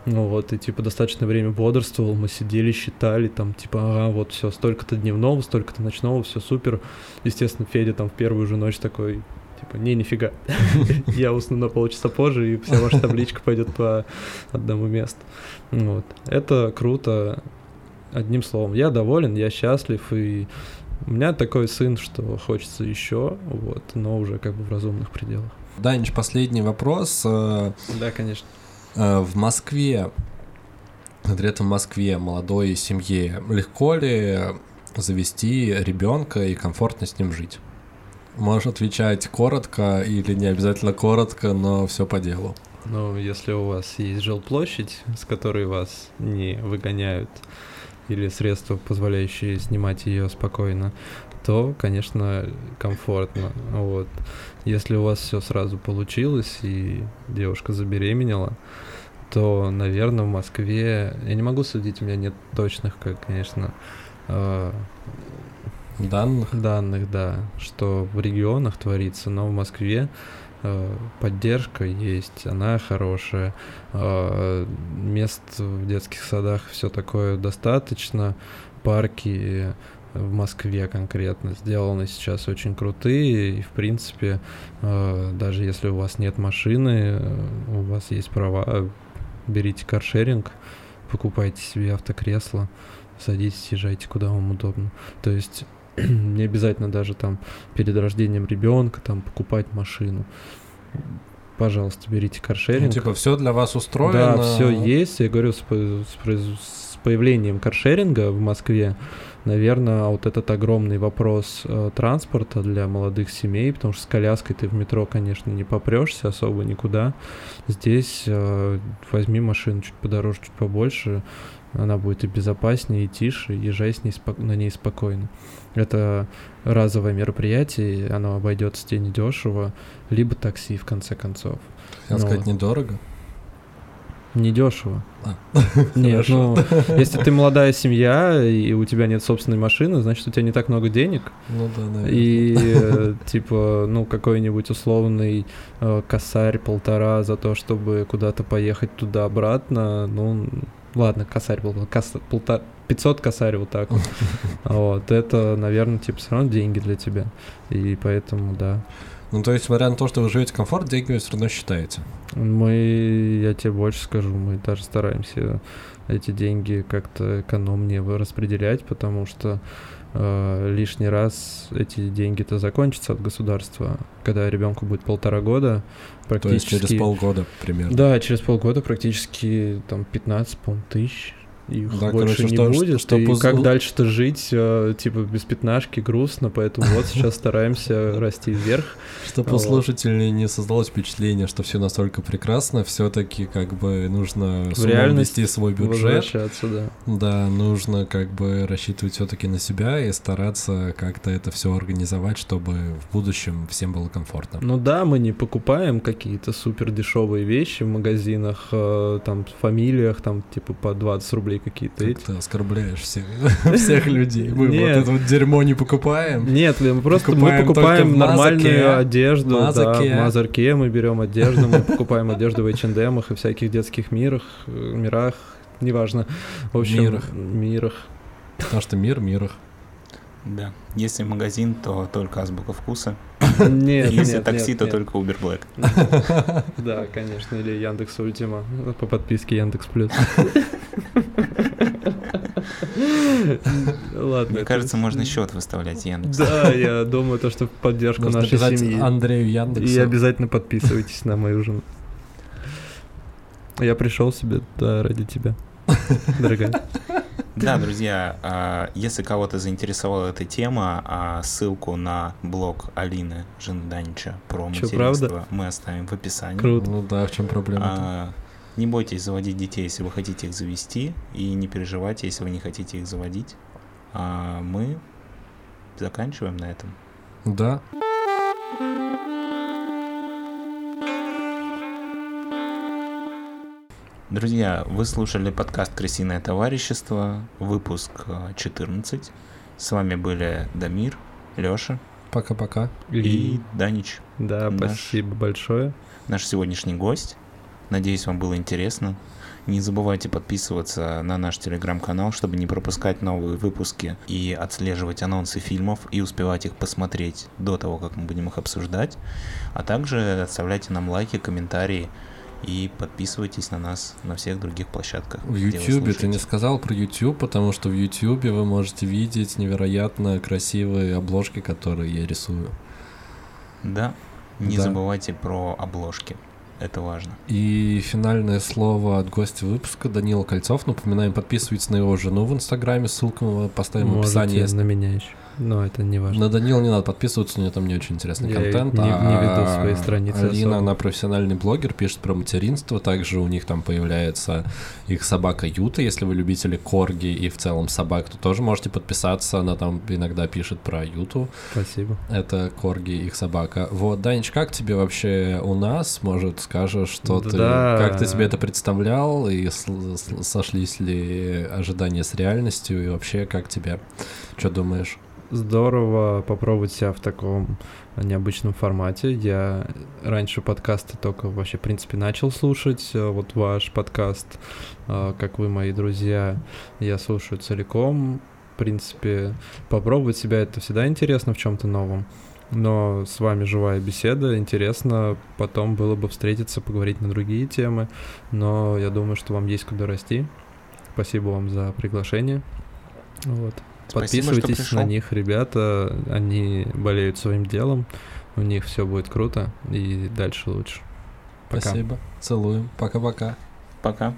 ну вот, и типа достаточное время бодрствовал, мы сидели, считали, там, типа, ага, вот все, столько-то дневного, столько-то ночного, все супер. Естественно, Федя там в первую же ночь такой, типа, не, нифига, [laughs] я усну на полчаса позже, и вся ваша табличка пойдет по одному месту. Вот. Это круто, одним словом. Я доволен, я счастлив, и у меня такой сын, что хочется еще, вот, но уже как бы в разумных пределах. Данич, последний вопрос. Э, да, конечно. Э, в Москве конкретно в Москве, молодой семье, легко ли завести ребенка и комфортно с ним жить? Можешь отвечать коротко или не обязательно коротко, но все по делу. Ну, если у вас есть жилплощадь, с которой вас не выгоняют, или средства, позволяющие снимать ее спокойно, то, конечно, комфортно. Вот. Если у вас все сразу получилось и девушка забеременела, то, наверное, в Москве... Я не могу судить, у меня нет точных, как, конечно, э, Данных? данных, да, что в регионах творится, но в Москве поддержка есть, она хорошая, э, мест в детских садах все такое достаточно, парки в Москве конкретно сделаны сейчас очень крутые, и в принципе, э, даже если у вас нет машины, э, у вас есть права, берите каршеринг, покупайте себе автокресло, садитесь, езжайте куда вам удобно. То есть [clears throat] не обязательно даже там перед рождением ребенка там покупать машину. Пожалуйста, берите Ну, каршеринг. типа, все для вас устроено. Да, все есть. Я говорю, с, с с появлением каршеринга в Москве, наверное, вот этот огромный вопрос э, транспорта для молодых семей, потому что с коляской ты в метро, конечно, не попрешься особо никуда. Здесь э, возьми машину чуть подороже, чуть побольше, она будет и безопаснее, и тише, езжай с ней спок- на ней спокойно. Это разовое мероприятие, оно обойдется тебе недешево, либо такси, в конце концов. Хотел Ну, сказать, недорого. Недешево. А, [laughs] Нет, хорошо. ну, если ты молодая семья, и у тебя нет собственной машины, значит, у тебя не так много денег. Ну да, наверное. И, э, типа, ну, какой-нибудь условный э, косарь полтора за то, чтобы куда-то поехать туда-обратно, ну, ладно, косарь был, кос- полта- 500 косарь вот так вот. [laughs] Вот, это, наверное, типа, все равно деньги для тебя. И поэтому, да. Ну, то есть, несмотря на то, что вы живете комфорт, деньги вы все равно считаете. Мы, я тебе больше скажу, мы даже стараемся эти деньги как-то экономнее распределять, потому что э, лишний раз эти деньги-то закончатся от государства, когда ребенку будет полтора года, То есть практически. через полгода примерно. Да, через полгода практически там 15, по тысяч. Их Да, больше короче, не что- будет. что- и чтобы как дальше-то жить, э, типа без пятнашки грустно, поэтому вот сейчас стараемся расти вверх. Чтобы у слушателей не создалось впечатление, что все настолько прекрасно, все-таки как бы нужно вести свой бюджет. Да, нужно как бы рассчитывать все-таки на себя и стараться как-то это все организовать, чтобы в будущем всем было комфортно. Ну да, мы не покупаем какие-то супер дешевые вещи в магазинах, э, там, в фамилиях, там, типа, по 20 рублей какие-то Как эти. ты оскорбляешь всех, [laughs] всех людей. Мы вот Нет. это вот дерьмо не покупаем. Нет, мы просто мы Покупаем покупаем только в нормальную Мазаке. одежду, да, Мазаке. в Мазарке мы берем одежду, мы покупаем одежду в H&M и всяких детских мирах, мирах, неважно. В общем, Мирах. мирах. Потому что мир мирах. Да. Если магазин, то только азбука вкуса. Нет, Если нет, такси, нет, то нет. только Uber Black. Да, конечно, или Яндекс Ультима по подписке Яндекс Плюс. [laughs] Ладно. Мне кажется, можно счет выставлять Яндекс. Да, я думаю, то, что в поддержку нашей семьи. Андрею Яндексу. И обязательно подписывайтесь на мою жену. Я пришел себе, да, ради тебя. Дорогая. Да, друзья, а, если кого-то заинтересовала эта тема, а, ссылку на блог Алины Жинданча про материнство мы оставим в описании. Круто. Ну да, в чем проблема? Не бойтесь заводить детей, если вы хотите их завести, и не переживайте, если вы не хотите их заводить. А мы заканчиваем на этом. Да. Друзья, вы слушали подкаст «Крысиное товарищество», выпуск э, 14. С вами были Дамир, Лёша Пока-пока. и Данич, Да, наш- спасибо большое. наш сегодняшний гость. Надеюсь, вам было интересно. Не забывайте подписываться на наш телеграм-канал, чтобы не пропускать новые выпуски и отслеживать анонсы фильмов и успевать их посмотреть до того, как мы будем их обсуждать. А также оставляйте нам лайки, комментарии и подписывайтесь на нас на всех других площадках. В YouTube ты не сказал про YouTube, потому что в YouTube вы можете видеть невероятно красивые обложки, которые я рисую. Да. Не Да. забывайте про обложки. Это важно. И финальное слово от гостя выпуска Данила Кольцов. Напоминаем, подписывайтесь на его жену в Инстаграме, ссылку мы поставим в описании. Можете на меня еще. Но это не важно. На Данила не надо подписываться, у нее там не очень интересный Я контент. не- не а веду свои страницы Алина, особо. она профессиональный блогер, пишет про материнство. Также у них там появляется их собака Юта. Если вы любители корги и в целом собак, то тоже можете подписаться. Она там иногда пишет про Юту. Спасибо. Это корги, их собака. Вот, Данич, как тебе вообще у нас? Может, скажешь, что ты... Да. Как ты себе это представлял? И сошлись ли ожидания с реальностью? И вообще, как тебе? Что думаешь? Здорово попробовать себя в таком необычном формате. Я раньше подкасты только вообще, в принципе, начал слушать. Э, Вот ваш подкаст, э, как вы, мои друзья, я слушаю целиком. В принципе, попробовать себя это всегда интересно в чем-то новом. Но с вами живая беседа, интересно потом было бы встретиться, поговорить на другие темы. Но я думаю, что вам есть куда расти. Спасибо вам за приглашение. Вот. Спасибо, Подписывайтесь на них, ребята. Они болеют своим делом. У них все будет круто и дальше лучше. Пока. Спасибо. Целуем. Пока-пока. Пока.